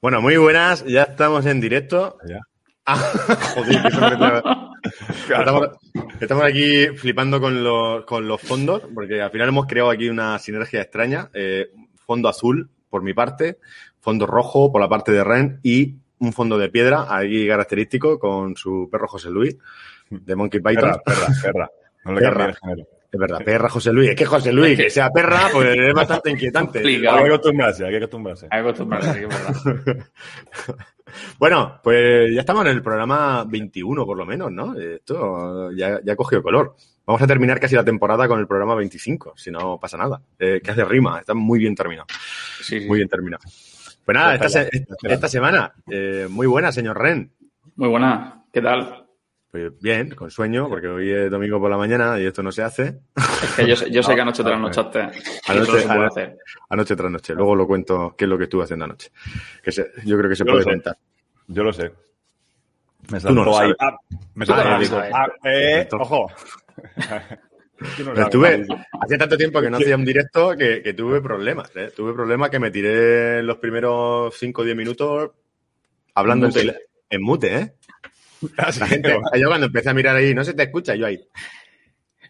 Bueno, muy buenas, ya estamos en directo. Ya. Ah, joder, estamos, estamos aquí flipando con los, con los fondos, porque al final hemos creado aquí una sinergia extraña. Eh, fondo azul, por mi parte, fondo rojo por la parte de Ren y un fondo de piedra, ahí característico, con su perro José Luis, de Monkey Python. Perra, perra, perra. No le Perra. Es verdad, perra José Luis. Es que José Luis, que sea perra, pues es bastante inquietante. Hay que acostumbrarse, hay que acostumbrarse. Hay que acostumbrarse, es verdad. Bueno, pues ya estamos en el programa 21 por lo menos, ¿no? Esto ya, ya cogió color. Vamos a terminar casi la temporada con el programa 25, si no pasa nada. Eh, que hace rima, está muy bien terminado. Sí, sí. Muy bien terminado. Pues nada, esta, espera. esta semana, eh, muy buena, señor Ren. Muy buena. ¿Qué tal? Pues bien, con sueño, porque hoy es domingo por la mañana y esto no se hace. Es que yo, sé- yo sé que anoche Ah, trasnochaste. y Anoche- eso no se puede ano- hacer. Anoche tras noche. Luego lo cuento qué es lo que estuve haciendo anoche. Que se- yo creo que se Yo puede contar. Yo lo sé. Me Tú no lo saltó ahí. sabes. ah, me Ah, saltó ahí. Ah, eh, Saltó. ojo. No estuve, hacía tanto tiempo que no hacía un directo que, que tuve problemas. ¿eh? Tuve problemas que me tiré los primeros 5 o 10 minutos hablando en, Mute. tele- en mute, ¿eh? Ah, La gente, pero- yo cuando empecé a mirar ahí, no se te escucha, yo ahí.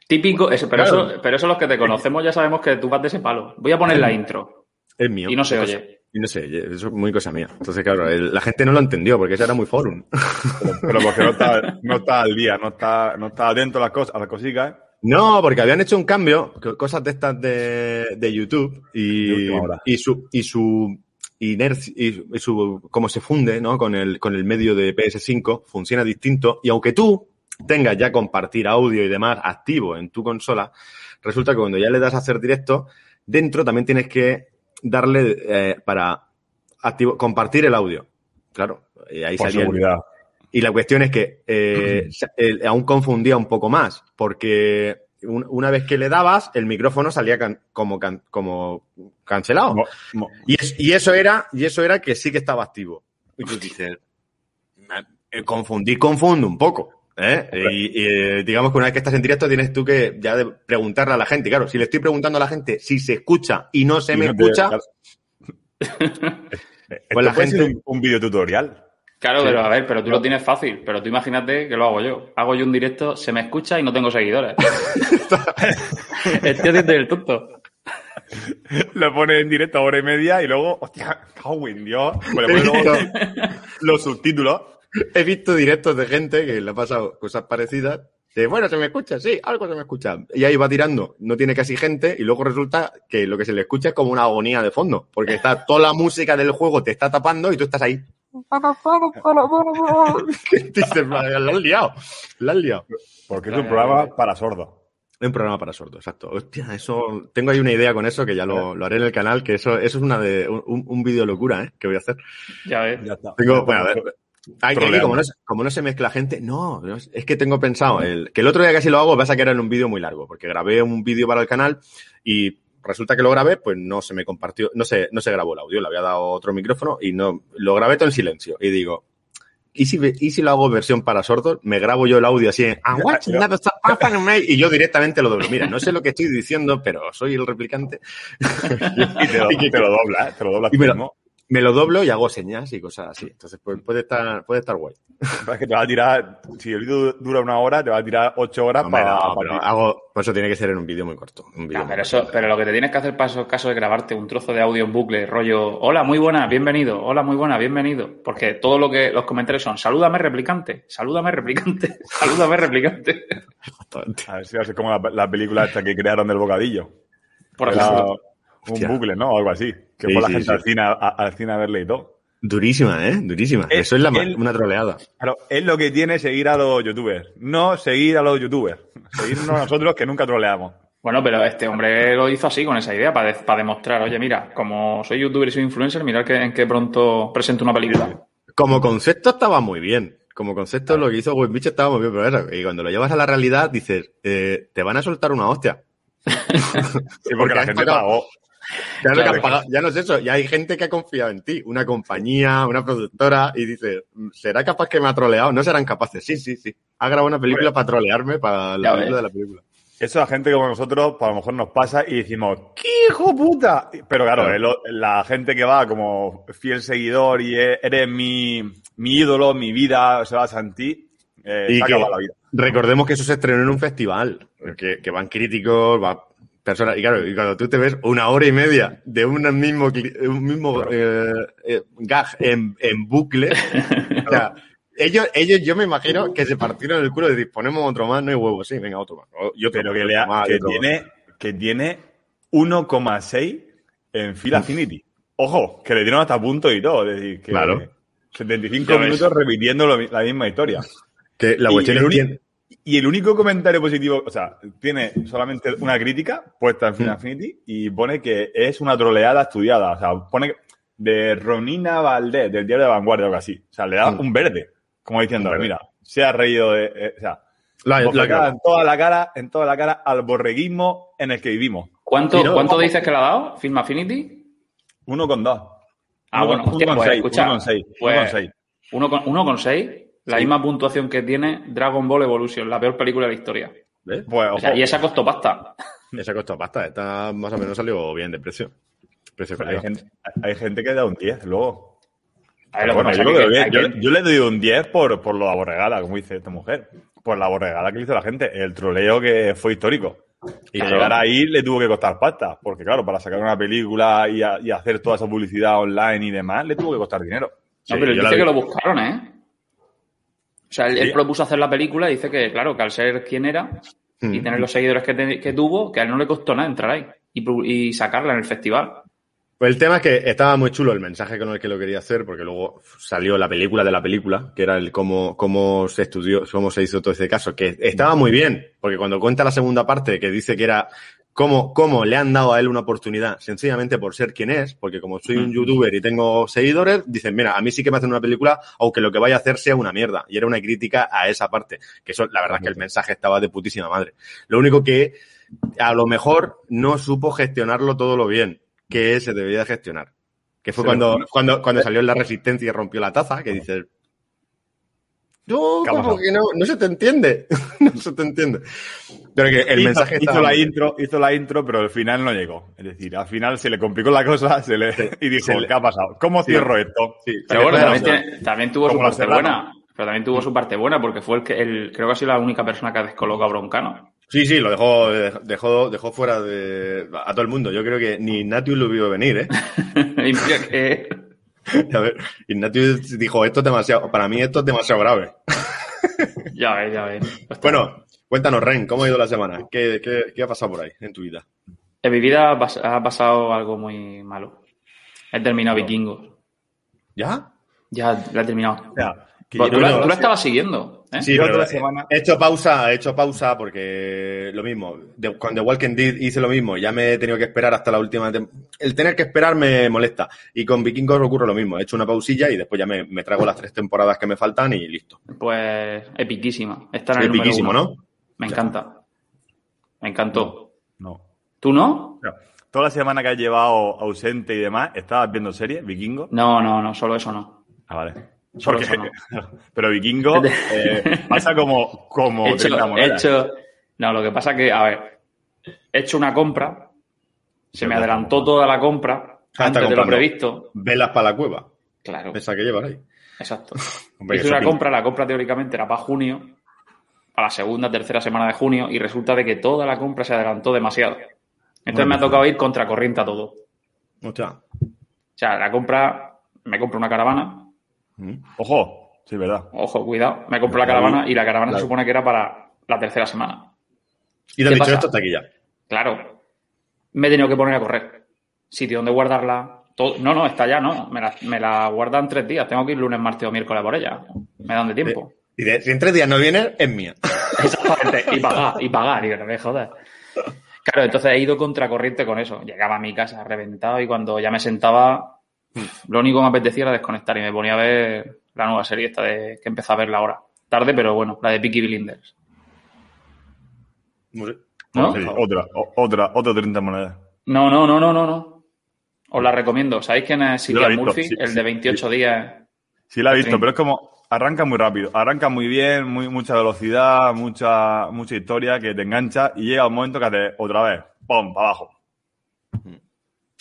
Típico, eso, pero, Claro. eso, pero eso los que te conocemos ya sabemos que tú vas de ese palo. Voy a poner la intro Es mío. y no se oye. Y no sé, eso es muy cosa mía. Entonces, claro, el- la gente no lo entendió porque eso era muy forum. pero, pero porque no está, no está al día, no está, no está atento a las cosas, a las cositas. No, porque habían hecho un cambio, co- cosas de estas de, de YouTube y, y su y su inercia y, su cómo se funde, ¿no? Con el con el medio de PS5 funciona distinto y aunque tú tengas ya compartir audio y demás activo en tu consola, resulta que cuando ya le das a hacer directo, dentro también tienes que darle eh, para activo compartir el audio. Claro, y ahí Por el- y la cuestión es que eh, aún confundía un poco más, porque un- una vez que le dabas, el micrófono salía can- como, can- como cancelado. Mo- mo- Y, es- y eso era, y eso era que sí que estaba activo. Y tú dices, "Me- eh, confundir confunde un poco. ¿eh? Y, y, eh, digamos que una vez que estás en directo tienes tú que ya de preguntarle a la gente. Claro, si le estoy preguntando a la gente si se escucha y no se y me no te- escucha. Esto Pues la gente- un, un videotutorial. Claro, Sí. pero a ver, pero tú lo tienes fácil. Pero tú imagínate que lo hago yo. Hago yo un directo, se me escucha y no tengo seguidores. Estoy haciendo el tonto. Lo pone en directo a hora y media y luego, hostia, cago en Dios. Pues le pone luego los subtítulos. He visto directos de gente que le ha pasado cosas parecidas. De, bueno, se me escucha, sí, algo se me escucha. Y ahí va tirando, no tiene casi gente, y luego resulta que lo que se le escucha es como una agonía de fondo, porque está toda la música del juego te está tapando y tú estás ahí. Dices, "Vale, la has liado, la has liado. Porque es un programa para sordos. Es un programa para sordos, exacto. Hostia, eso, tengo ahí una idea con eso que ya lo, lo haré en el canal, que eso, eso es una de, un, un vídeo locura, ¿eh? Que voy a hacer. Ya ves. Ya está. Tengo, bueno, a ver, Hay como, no, se- como no se mezcla gente, no, no es que tengo pensado el, que el otro día casi lo hago, va a sacar en un vídeo muy largo, porque grabé un vídeo para el canal y resulta que lo grabé, pues no se me compartió, no se, no se grabó el audio, le había dado otro micrófono y no, lo grabé todo en silencio. Y digo, ¿y si, y si lo hago versión para sordos? Me grabo yo el audio así en, "I'm watching that stuff happen, mate", y yo directamente lo doblo. Mira, no sé lo que estoy diciendo, pero soy el replicante. Y te lo, te lo dobla. Te lo dobla Y tú mismo. Me lo doblo y hago señas y cosas así. Entonces, pues, puede estar, puede estar guay. Es que te va a tirar, si el vídeo dura una hora, te va a tirar ocho horas para, no, para hago, por eso tiene que ser en un vídeo muy corto. Un No, muy pero, corto. eso, pero lo que te tienes que hacer para casos es grabarte un trozo de audio en bucle, rollo, hola, muy buena, bienvenido, hola, muy buena, bienvenido. Porque todo lo que los comentarios son, salúdame replicante, salúdame replicante, salúdame replicante. A ver si va a ser como la, la película esta que crearon del bocadillo. Por ejemplo. un Hostia. bucle, ¿no? O algo así. Que Sí, fue la sí, gente sí. al, cine, a- al cine a verle y todo. Durísima, ¿eh? Durísima. Es- Eso es la, una troleada. Claro, es lo que tiene seguir a los youtubers. No seguir a los youtubers. Seguirnos nosotros que nunca troleamos. Bueno, pero este hombre lo hizo así, con esa idea, para, de- para demostrar, oye, mira, como soy youtuber y soy influencer, mirad que, en qué pronto presento una película. Como concepto estaba muy bien. Como concepto lo que hizo Beach estaba muy bien, pero eso, y cuando lo llevas a la realidad dices, eh, te van a soltar una hostia. Sí, porque Porque la gente pagó. Ya, Claro. que has pagado- ya no es eso, ya hay gente que ha confiado en ti, una compañía, una productora, y dices, ¿será capaz que me ha troleado? No serán capaces. Sí, sí, sí. Ha grabado una película para trolearme, para la película de la película. Eso a gente como nosotros, pues a lo mejor nos pasa y decimos, ¡qué hijo puta! Pero claro, Claro. el- la gente que va como fiel seguidor y e- eres mi, mi ídolo, mi vida se basa en ti, eh, Y se que- acaba la vida. Recordemos que eso se estrenó en un festival, que, que van críticos, va personas, y claro, y cuando tú te ves una hora y media de un mismo, un mismo eh, eh, gag en, en bucle, o sea, ellos, ellos yo me imagino que se partieron el culo de decir, ponemos otro más, no hay huevo, sí, venga, otro más. O- Y otro Pero que, lea- más, que tiene, que tiene 1,6 en Phil Affinity. Ojo, que le dieron hasta punto y todo. Es decir, que Claro. 75 Ya ves. minutos repitiendo lo la misma historia. Que la cuestión es Y el único comentario positivo, o sea, tiene solamente una crítica puesta en Final Mm. Fantasy y pone que es una troleada estudiada. O sea, pone de Ronina Valdés, del diario de Vanguardia o algo así. O sea, le da Mm. un verde, como diciendo, mira, se ha reído de. eh, o sea, la- la- bofetada en toda la cara, en toda la cara al borreguismo en el que vivimos. ¿Cuánto, no, ¿cuánto dices que le ha dado? ¿Film Affinity? Uno con dos. Ah, Uno bueno, hostia, uno con pues, seis, escucha, uno con seis, uno pues, con seis. Uno con, uno con seis, la Sí. misma puntuación que tiene Dragon Ball Evolution, la peor película de la historia. Pues, O sea, ojo, y esa costó pasta. Esa costó pasta, esta más o menos salió bien de precio. Precio hay, gente, hay gente que da un 10 luego. A ver, Bueno, yo, que le doy un 10 por, por lo aborregada, como dice esta mujer. Por la aborregada que hizo la gente. El troleo que fue histórico. Y Claro. llegar ahí le tuvo que costar pasta. Porque, claro, para sacar una película y, a- y hacer toda esa publicidad online y demás, le tuvo que costar dinero. No, Sí, pero yo dice que lo buscaron, ¿eh? O sea, él, propuso hacer la película y dice que, claro, que al ser quien era y Mm. tener los seguidores que, te- que tuvo, que a él no le costó nada entrar ahí y sacarla en el festival. Pues el tema es que estaba muy chulo el mensaje con el que lo quería hacer, porque luego salió la película de la película, que era el cómo, cómo se estudió, cómo se hizo todo ese caso, que estaba muy bien, porque cuando cuenta la segunda parte, que dice que era cómo, cómo le han dado a él una oportunidad, sencillamente por ser quien es, porque como soy un youtuber y tengo seguidores, dicen, mira, a mí sí que me hacen una película, aunque lo que vaya a hacer sea una mierda. Y era una crítica a esa parte, que eso, la verdad es que el mensaje estaba de putísima madre. Lo único que a lo mejor no supo gestionarlo todo lo bien que se debía de gestionar. Que fue cuando, cuando, cuando salió en la resistencia y rompió la taza, que dices, no, ¿Qué ha como que no, no se te entiende, no se te entiende. Pero que el hizo, mensaje hizo estaba la intro, hizo la intro, pero al final no llegó. Es decir, al final se le complicó la cosa se le, y dijo, se le- ¿qué ha pasado? ¿Cómo Sí. cierro esto? Sí, Pero bueno, también, tiene- tuvo su parte buena. Pero también tuvo su parte buena porque fue el que, el, creo que ha sido la única persona que ha descolocado a Broncano. Sí, sí, lo dejó, dejó, dejó fuera de a todo el mundo. Yo creo que ni Ignatius lo vio venir, ¿eh? A ver, Ignatius dijo, esto es demasiado, para mí esto es demasiado grave. ya ves, ya ves. Bueno, cuéntanos, Ren, ¿cómo ha ido la semana? ¿Qué, qué, qué ha pasado por ahí en tu vida? En mi vida ha pas- ha pasado algo muy malo. He terminado No. Vikingos. ¿Ya? Ya la he terminado. Sea, que Tú, yo tú la, tú estabas siguiendo, ¿eh? Sí, Yo pero otra semana- he hecho pausa, he hecho pausa porque lo mismo. De, con The Walking Dead hice lo mismo. Ya me he tenido que esperar hasta la última. El tener que esperar me molesta. Y con Vikingos ocurre lo mismo. He hecho una pausilla y después ya me, me trago las tres temporadas que me faltan y listo. Pues epiquísima. Está en el número Epiquísimo, uno. ¿no? Me encanta. Me encantó. No. ¿Tú no? O sea, Toda la semana que has llevado ausente y demás, ¿estabas viendo series, Vikingo? No, no, no, solo eso no. Ah, vale. Porque- pero Vikingo eh, pasa como, como He hecho, 30 he monedas. hecho- no, lo que pasa que, a ver, he hecho una compra, se me adelantó toda la compra Ah, antes de lo previsto. Velas para la cueva. Claro, Esa que llevar ahí. exacto. Hombre, Hice una pinta. compra, la compra teóricamente era para junio, para la segunda, tercera semana de junio, y resulta de que toda la compra se adelantó demasiado. Entonces me ha tocado ir contracorriente a todo. Hostia. O sea, la compra, me compro una caravana. Ojo, sí, verdad. ojo, cuidado, me compro la caravana y la caravana La- se supone que era para la tercera semana. Y te han ¿Qué dicho pasa? esto hasta aquí ya. Claro, me he tenido que poner a correr. Sitio donde guardarla. todo- No, no, está ya, no. Me la, me la guardan tres días. Tengo que ir lunes, martes o miércoles por ella. Me dan de tiempo. Y de- si en tres días no vienes, es mía. Exactamente. Y pagar, y pagar. Digo, no me jodas. Claro, entonces he ido contracorriente con eso. Llegaba a mi casa reventado y cuando ya me sentaba, lo único que me apetecía era desconectar y me ponía a ver la nueva serie esta de que empecé a verla ahora. Tarde, pero bueno, la de Peaky Blinders. No sé. ¿No? Sí, otra, o- otra, otro 30 monedas. No, no, no, no, no, no. Os la recomiendo. ¿Sabéis quién es Cillian Murphy? sí, el sí, de 28 días. Sí la he visto, Sí. pero es como, arranca muy rápido, arranca muy bien, muy, mucha velocidad, mucha, mucha historia que te engancha y llega un momento que hace otra vez, ¡pum! para abajo.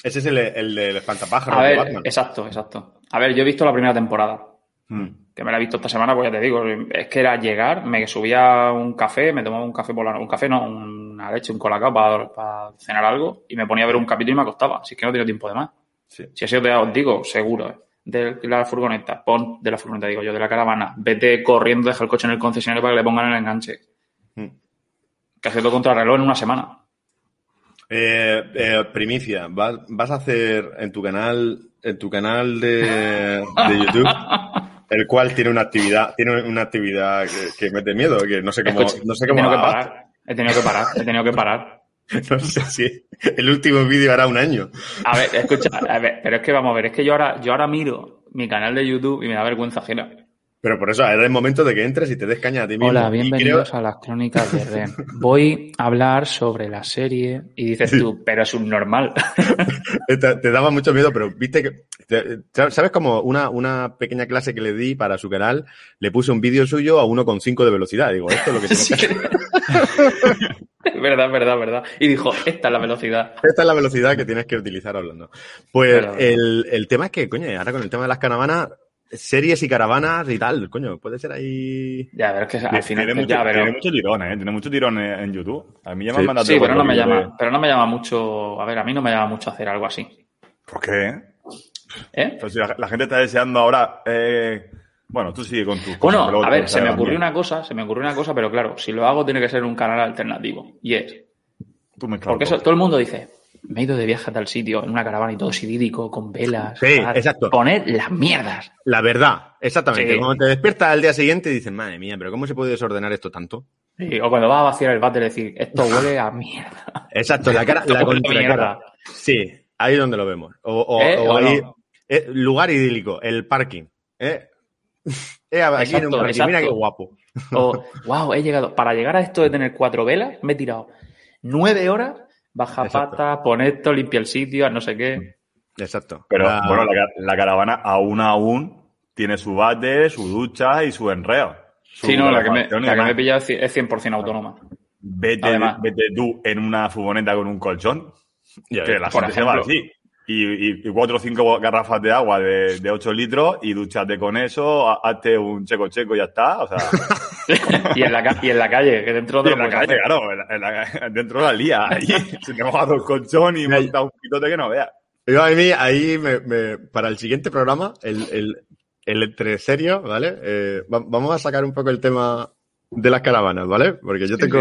Ese es el, el del espantapájaros A de ver, Batman. exacto, exacto. A ver, yo he visto la primera temporada. Mm. que me la he visto esta semana, pues ya te digo, es que era llegar, me subía un café, me tomaba un café por la un café, no, una leche, un colacao para, para cenar algo, y me ponía a ver un capítulo y me acostaba. Así que no tenía tiempo de más. Sí. Si así os os digo, seguro, ¿eh? de la furgoneta, pon de la furgoneta, digo yo, de la caravana, vete corriendo, deja el coche en el concesionario para que le pongan el enganche. Mm. Que hace todo contra reloj en una semana. Eh, eh, primicia, vas, vas a hacer en tu canal, en tu canal de, de YouTube, el cual tiene una actividad, tiene una actividad que, que mete miedo, que no sé cómo, Escucha, no sé he cómo tenido que parar, he tenido que parar, he tenido que parar. no sé si el último vídeo hará un año. A ver, escucha, a ver, pero es que vamos a ver, es que yo ahora, yo ahora miro mi canal de YouTube y me da vergüenza ajena. Pero por eso, era el momento de que entres y te des caña a ti mismo. Hola, bienvenidos creo- a las crónicas de Ren. Voy a hablar sobre la serie y dices tú, pero es un normal. te, te daba mucho miedo, pero viste que. te- ¿Sabes como una, una pequeña clase que le di para su canal? Le puse un vídeo suyo a 1,5 de velocidad. Digo, esto es lo que tienes que hacer. verdad, verdad, verdad. Y dijo, esta es la velocidad. Esta es la velocidad que tienes que utilizar hablando. Pues Verdad. el, el tema es que, coño, ahora con el tema de las caravanas, series y caravanas y tal, coño, puede ser ahí. Ya, pero es que al final tiene, mucho, ya, pero... tiene mucho tirón, ¿eh? Tiene mucho tirón en, YouTube. A mí ya me Sí. han mandado Sí, pero no me llama, pero no me llama mucho, a ver, a mí no me llama mucho hacer algo así. ¿Por qué? ¿Eh? Pues si la, la gente está deseando ahora... eh, Bueno, tú sigue con tu... Bueno, a ver, se me ocurrió una cosa, se me ocurrió una cosa, pero claro, si lo hago tiene que ser un canal alternativo. Y es, Tú mezclas porque eso, todo el mundo dice, me he ido de viaje a tal sitio, en una caravana y todo sidírico, con velas. Sí, tal". exacto. Poned las mierdas. La verdad, exactamente. Sí. Cuando te despiertas al día siguiente y dices, madre mía, pero ¿cómo se puede desordenar esto tanto? Sí, o cuando vas a vaciar el váter decir, esto huele a mierda. Exacto, la cara, la contracara. Sí, ahí es donde lo vemos. O, o- ¿Eh? o ¿O ahí, no? eh, lugar idílico, el parking. ¿eh? Aquí en un Exacto, parking, mira qué exacto. guapo. O, wow, he llegado. Para llegar a esto de tener cuatro velas, me he tirado nueve horas, baja Exacto. pata, pon esto, limpia el sitio, no sé qué. Exacto. Pero La- bueno, la, la caravana aún aún tiene su bate, su ducha y su enreo. Su Sí, no, la que me, la que me he pillado es ci- es 100% autónoma. Vete, Además. vete tú en una furgoneta con un colchón, que la gente se va así. Y, y- y cuatro o cinco garrafas de agua de, de 8 litros y dúchate con eso, ha- hazte un checo checo y ya está. O sea, y, en la, ca- y en la calle, que dentro y de en la calle, claro, en la- en la- dentro de la lía. Ahí, se te moja el colchón y monta un pitote que no veas. Yo a mí, ahí, me, me- para el siguiente programa, el, el, el entre serio, ¿vale? Eh, va- vamos a sacar un poco el tema de las caravanas, ¿vale? Porque yo tengo,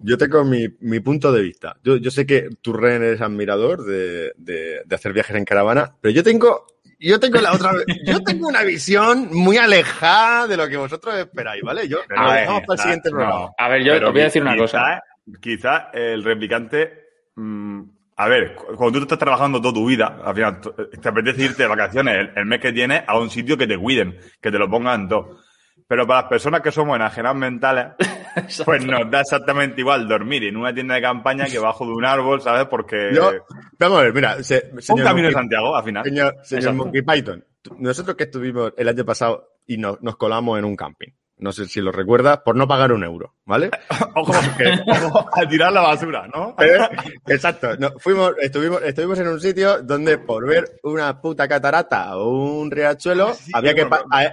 yo tengo mi, mi punto de vista. Yo, yo sé que tú, Ren, eres admirador de, de, de hacer viajes en caravana, pero yo tengo, yo tengo la otra, yo tengo una visión muy alejada de lo que vosotros esperáis, ¿vale? Yo, lo eh, dejamos para el siguiente no. A ver, yo Pero os voy a decir una quizá- cosa. Quizá el replicante. mm, a ver, cu- cuando tú estás trabajando toda tu vida, al final t- te apetece irte de vacaciones el, el mes que tienes a un sitio que te cuiden, que te lo pongan todo. Pero para las personas que somos enajenadas mentales, pues nos da exactamente igual dormir en una tienda de campaña que bajo de un árbol, ¿sabes? Porque Yo, vamos a ver, mira, se- un señor camino de Santiago, al final. Señor, señor. Monkey Python, nosotros que estuvimos el año pasado y nos, nos colamos en un camping, no sé si lo recuerdas, por no pagar un euro, ¿vale? Ojo, a tirar la basura, ¿no? Eh, Exacto, no, fuimos, estuvimos, estuvimos en un sitio donde por ver una puta catarata o un riachuelo Sí, había, que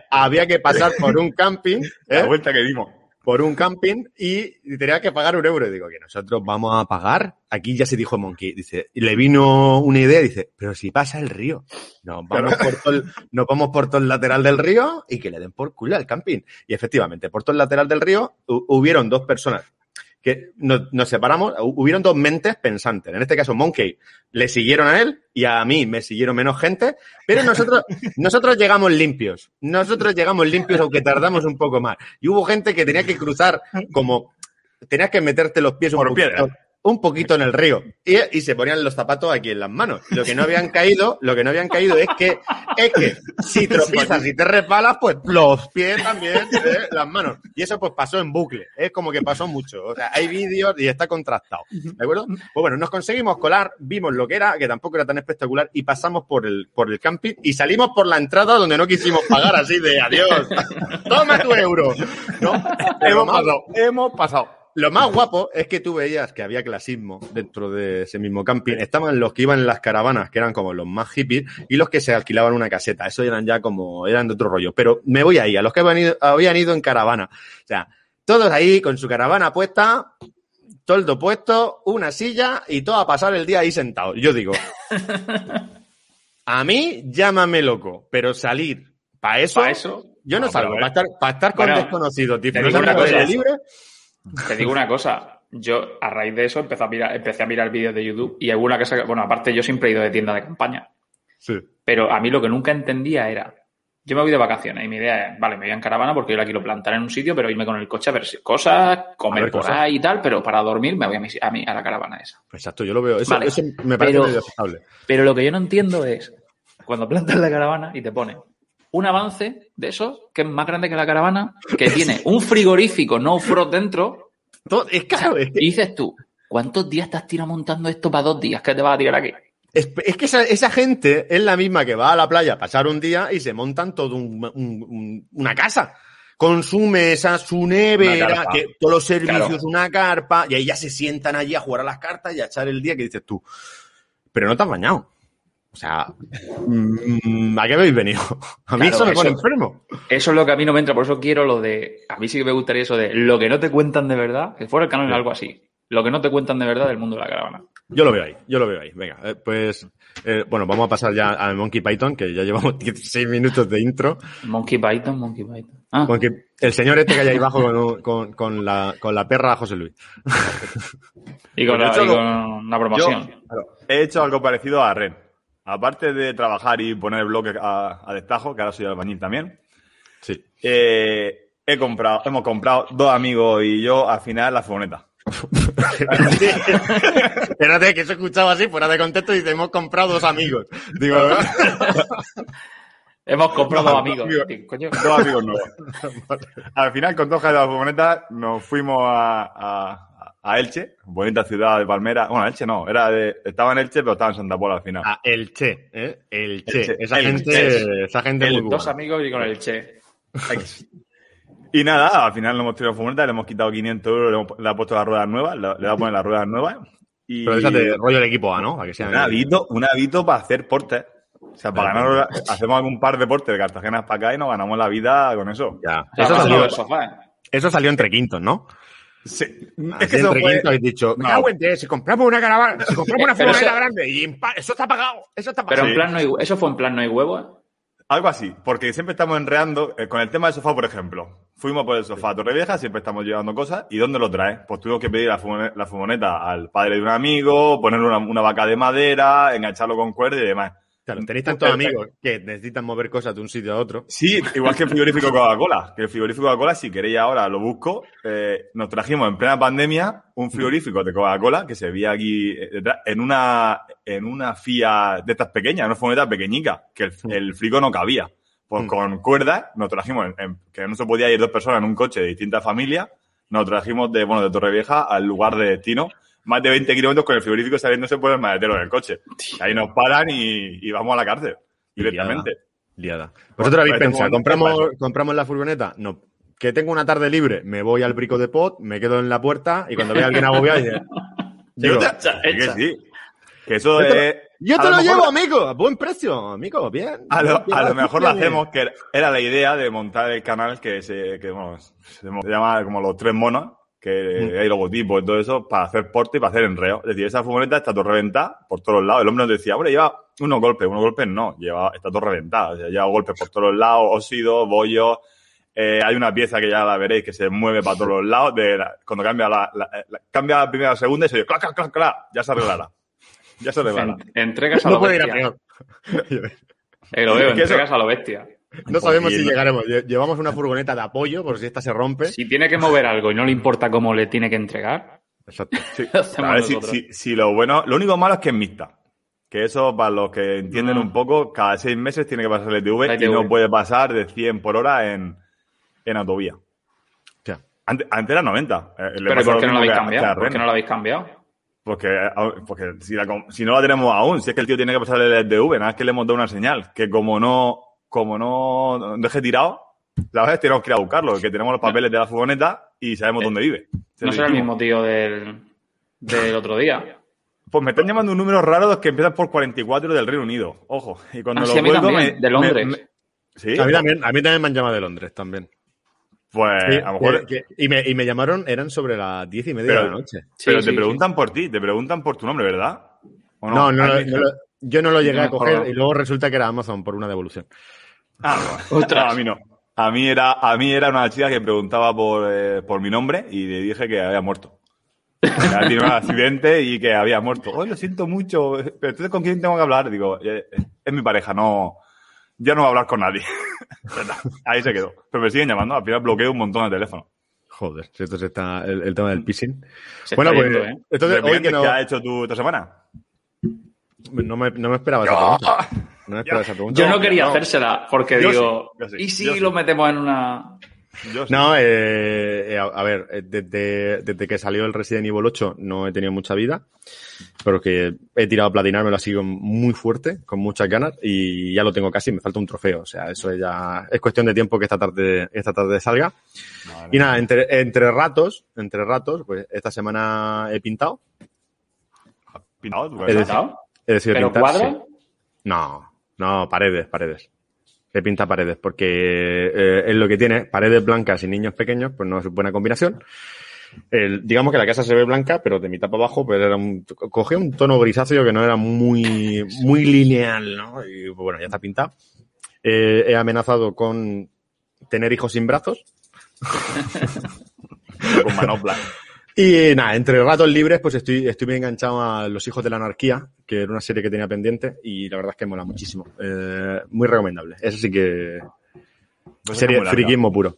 había que pasar por un camping, La ¿eh? vuelta que dimos. Por un camping y tenía que pagar un euro. Y digo, que nosotros vamos a pagar. Aquí ya se dijo Monkey. Dice, y le vino una idea. Dice, pero si pasa el río. Nos vamos, por todo el, nos vamos por todo el lateral del río y que le den por culo al camping. Y efectivamente, por todo el lateral del río hu- hubieron dos personas que nos, nos separamos. hu- Hubieron dos mentes pensantes. En este caso, Monkey le siguieron a él y a mí me siguieron menos gente. Pero nosotros, nosotros llegamos limpios. Nosotros llegamos limpios, aunque tardamos un poco más. Y hubo gente que tenía que cruzar como. Tenías que meterte los pies un Por poquito, piedra. Un poquito en el río y, y se ponían los zapatos aquí en las manos. Lo que no habían caído, lo que no habían caído es que, es que si tropiezas y te resbalas, pues los pies también, ¿eh? las manos. Y eso pues pasó en bucle. Es como que pasó mucho. O sea, hay vídeos y está contrastado. ¿De acuerdo? Pues bueno, nos conseguimos colar, vimos lo que era, que tampoco era tan espectacular, y pasamos por el, por el camping y salimos por la entrada donde no quisimos pagar así de adiós. Toma tu euro. ¿No? Hemos pasado, hemos pasado. Lo más guapo es que tú veías que había clasismo dentro de ese mismo camping. Estaban los que iban en las caravanas, que eran como los más hippies, y los que se alquilaban una caseta. Eso eran ya como, eran de otro rollo. Pero me voy ahí, a los que habían ido, habían ido en caravana. O sea, todos ahí con su caravana puesta, toldo puesto, una silla y todo a pasar el día ahí sentado. Yo digo, a mí llámame loco, pero salir para eso, eso, yo no, No, salgo. Para estar, para estar con Bueno, desconocidos, aire cosa. libre. Te digo una cosa, yo a raíz de eso empecé a mirar, empecé a mirar vídeos de YouTube y alguna cosa bueno, aparte yo siempre he ido de tienda de campaña, Sí. pero a mí lo que nunca entendía era, yo me voy de vacaciones y mi idea es, vale, me voy en caravana porque yo la quiero plantar en un sitio, pero irme con el coche a ver si- cosas, comer A ver por cosas. ahí y tal, pero para dormir me voy a, mi- a, mí, a la caravana esa. Exacto, yo lo veo. Eso, Vale, eso me parece pero- medio aceptable. Pero lo que yo no entiendo es cuando plantas la caravana y te pone un avance de eso que es más grande que la caravana, que tiene un frigorífico no frost dentro, Todo- es que, y dices tú, ¿cuántos días te has tirado montando esto para dos días? ¿Qué te vas a tirar aquí? es, es que esa, esa gente es la misma que va a la playa a pasar un día y se montan todo un- un- un- una casa. Con su mesa, su nevera, que, todos los servicios, Claro. una carpa, y ahí ya se sientan allí a jugar a las cartas y a echar el día que dices tú. Pero no te has bañado. O sea, mm, ¿a qué habéis venido? A mí Claro, eso me pone enfermo. Eso es lo que a mí no me entra, por eso quiero lo de. A mí sí que me gustaría eso de lo que no te cuentan de verdad, que fuera el canal algo así. Lo que no te cuentan de verdad del mundo de la caravana. Yo lo veo ahí, yo lo veo ahí. Venga, eh, pues, eh, bueno, vamos a pasar ya al Monkey Python, que ya llevamos 16 minutos de intro. Monkey Python, Monkey Python. Ah, Monkey- el señor este que hay ahí abajo con, un- con, con la, con la perra José Luis. y con, Pues la, y con la promoción. Yo he hecho algo parecido a Ren. Aparte de trabajar y poner el bloque a, a destajo, que ahora soy albañil también, Sí. eh, he comprado, hemos comprado dos amigos y yo al final la furgoneta. Espérate, que eso escuchaba así, fuera de contexto, y dice, hemos comprado dos amigos. Digo, Hemos comprado No, amigos. amigo. Digo, coño, Dos amigos nuevos. Al final, con dos de la furgoneta, nos fuimos a, a, a Elche, bonita ciudad de Palmera. Bueno, Elche no, era de, estaba en Elche, pero estaba en Santa Pola al final. a el Che, ¿eh? El Che. El Che, Esa gente, esa gente El muy dos buena. amigos y con el Che. Y nada, al final lo hemos tirado furgoneta, le hemos quitado 500 euros, le, hemos, le ha puesto las ruedas nuevas, le, le va a poner las ruedas nuevas. Y Pero déjate rollo el equipo A, ¿no? Para que sean... un habito, un habito para hacer portes. O sea, para ganar, hacemos algún par de portes de Cartagena para acá y nos ganamos la vida con eso. Ya. O sea, Eso salió, del sofá. ¿eh? eso salió entre quintos, ¿no? Sí. Es que eso fue, habéis dicho, No. en si compramos una caravana, si compramos una Pero furgoneta grande, y en eso está pagado, eso está Pero pagado. en Sí. plan no hay, eso fue en plan no hay huevo. ¿eh? Algo así, porque siempre estamos enreando eh, con el tema del sofá, por ejemplo. Fuimos por el sofá a Torrevieja, siempre estamos llevando cosas. ¿Y dónde lo traes? Pues tuvimos que pedir la, furgoneta al padre de un amigo, ponerle una, una vaca de madera, engancharlo con cuerda y demás. Claro, tenéis tantos amigos que necesitan mover cosas de un sitio a otro. Sí, igual que el frigorífico Coca-Cola. Que el frigorífico Coca-Cola, si queréis ahora lo busco, eh, nos trajimos en plena pandemia un frigorífico de Coca-Cola que se veía aquí eh, detrás, en una, en una FIA de estas pequeñas, una furgoneta pequeñica, que el, el frigo no cabía. Pues Mm. con cuerdas nos trajimos, en- en- que no se podía ir dos personas en un coche de distintas familias, nos trajimos de, bueno, de Torrevieja al lugar de destino, más de 20 kilómetros con el frigorífico saliéndose por el maletero del coche. Ahí nos paran y, y vamos a la cárcel, directamente. Liada. ¿Vosotros habéis pensado, ¿compramos, compramos la furgoneta? No. Que tengo una tarde libre, me voy al brico de pot, me quedo en la puerta y cuando vea a alguien agobiado, digo, que sí. Que eso Yo te es. yo a te lo, mejor- llevo, amigo, a buen precio, amigo, bien. A lo, Bien, a lo bien, mejor lo hacemos, que era la idea de montar el canal que se, que, bueno, se llama como los tres monos, que hay logotipos y todo eso, para hacer porte y para hacer enreo. Es decir, esa furgoneta está todo reventada por todos lados. El hombre nos decía, hombre, lleva unos golpes, unos golpes no, lleva, está todo reventada. O sea, lleva golpes por todos lados, óxido, bollos. Eh, hay una pieza que ya la veréis que se mueve para todos los lados. De la- cuando cambia la, la- la- cambia la primera a la segunda y se oye clac, clac, clac, clac, ya se arreglará. Ya se arreglará. En- entregas a No lo puede ir a peor. Eh, lo veo, entregas a lo bestia. No sabemos si llegaremos. Lle- Llevamos una furgoneta de apoyo por si esta se rompe. Si tiene que mover algo y no le importa cómo le tiene que entregar, exacto. Sí. A ver, si, nosotros. si- si lo bueno, lo único malo es que es mixta. Que eso, para los que entienden Ah. un poco, cada seis meses tiene que pasar el La y no puede pasar de 100 por hora en, en autovía. Antes, antes era 90. Eh, le Pero ¿y pasa por qué no lo habéis cambiado? ¿Por qué no lo habéis cambiado? Porque, porque si, la com- si no la tenemos aún, si es que el tío tiene que pasar el EDV, nada más que le hemos dado una señal, que como no, como no deje tirado, la verdad es que tenemos que ir a buscarlo, que tenemos los papeles de la furgoneta y sabemos dónde vive. Se No será el mismo tío del, del otro día. Pues me están llamando un número raro que empiezan por 44 del Reino Unido. Ojo. Y cuando Ah, lo sí, también, me- de Londres. me- me- sí. A mí, también, a mí también me han llamado de Londres también. Pues Sí, a lo mejor. que- que- y, me, y me llamaron, eran sobre las diez y media Pero- de la noche. pero Sí, te sí, preguntan por ti, te preguntan por tu nombre, ¿verdad? ¿O No, no, lo- me- no lo- yo no lo llegué No a coger y luego resulta que era Amazon por una devolución. Ah. No, a mí no. A mí era, a mí era una chica que preguntaba por, eh, por mi nombre y le dije que había muerto. Que había tenido un accidente y que había muerto. Oh, lo siento mucho. Pero entonces, ¿con quién tengo que hablar? Digo, eh, es mi pareja, no. Ya no voy a hablar con nadie. Ahí se quedó. Pero me siguen llamando. Al final bloqueo un montón de teléfonos. Joder, si esto se está el, el tema del pissing. Se Bueno, pues yendo, ¿eh? entonces hoy que no, ¿Qué has hecho tú esta semana? No, me, no me esperaba esa pregunta. No me esperaba esa pregunta. Yo no quería no. hacérsela porque Yo digo, sí, yo sí, ¿y si sí. lo metemos en una...? Yo. No, eh, eh, a, ver, eh, desde, desde que salió el Resident Evil 8 no he tenido mucha vida, pero que he tirado a platinar, me lo ha sido muy fuerte, con muchas ganas, y ya lo tengo casi, me falta un trofeo. O sea, eso ya es cuestión de tiempo que esta tarde, esta tarde salga. Y nada, entre, entre ratos, entre ratos, pues esta semana he pintado. Pintado, tu Es cabeza. Decir, ¿Pintado? He decidido ¿Pero pintar, sí. No, no, paredes, paredes. He pintado paredes, porque eh, es lo que tiene, paredes blancas y niños pequeños, pues no es buena combinación. El- digamos que la casa se ve blanca, pero de mitad para abajo, pues era un, cogía un tono grisáceo que no era muy, muy lineal, ¿no? Y pues, bueno, ya está pintado. Eh, he amenazado con tener hijos sin brazos. Con manopla. Y nada, entre ratos libres, pues estoy, estoy bien enganchado a Los Hijos de la Anarquía, que era una serie que tenía pendiente y la verdad es que mola muchísimo. Eh, muy recomendable. Eso sí que. Pues es serie friquismo puro.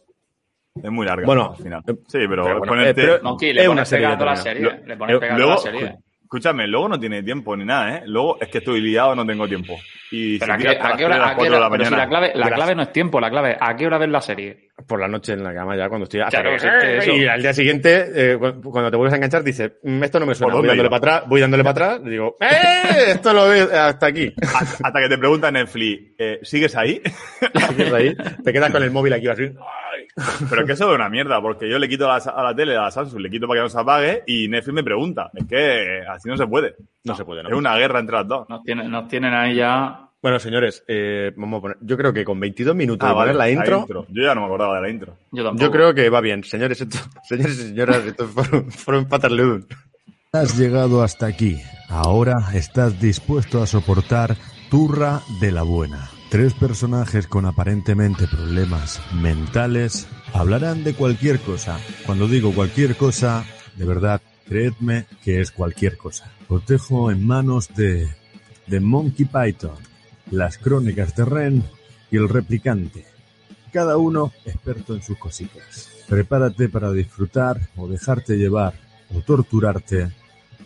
Es muy larga. Bueno, al final. eh, Sí, pero, pero bueno, ponerte- eh, pero- No, le una pones serie pegando la serie. Le pones Eh, pegando la serie. Escúchame, luego no tiene tiempo ni nada, ¿eh? Luego es que estoy liado, no tengo tiempo. Y Pero a qué, a qué hora, a qué cuatro de hora- la pero si la clave, la clave no es tiempo, la clave, ¿a qué hora ves la serie? Por la noche en la cama ya, cuando estoy hasta Claro, que- si es que eso- Y al día siguiente, eh, cu- cuando te vuelves a enganchar, dices, "Mm, esto no me suena. ¿Por Voy dándole para atrás, voy dándole para atrás, y digo, ¡eh! Esto lo ves hasta aquí. Hasta hasta que te preguntan en Netflix, eh, ¿sigues ahí? Te quedas ahí, te quedas con el móvil aquí así. Pero es que eso es una mierda, porque yo le quito a la, a la tele, a la Samsung, le quito para que no se apague y Netflix me pregunta. Es que así no se puede. No se puede, no. Es una guerra entre las dos. Nos tienen, nos tienen ahí ya. Bueno, señores, eh, vamos a poner. Yo creo que con 22 minutos Ah, de poner vale, la intro, Yo ya no me acordaba de la intro. Yo tampoco. yo creo que va bien. Señores, esto, señores y señoras, esto fueron, fueron Patarleudun. Has llegado hasta aquí. Ahora estás dispuesto a soportar Turra de la Buena. Tres personajes con aparentemente problemas mentales hablarán de cualquier cosa. Cuando digo cualquier cosa, de verdad, creedme que es cualquier cosa. Os dejo en manos de, de Monkey Python, las crónicas de Ren y el replicante. Cada uno experto en sus cositas. Prepárate para disfrutar o dejarte llevar o torturarte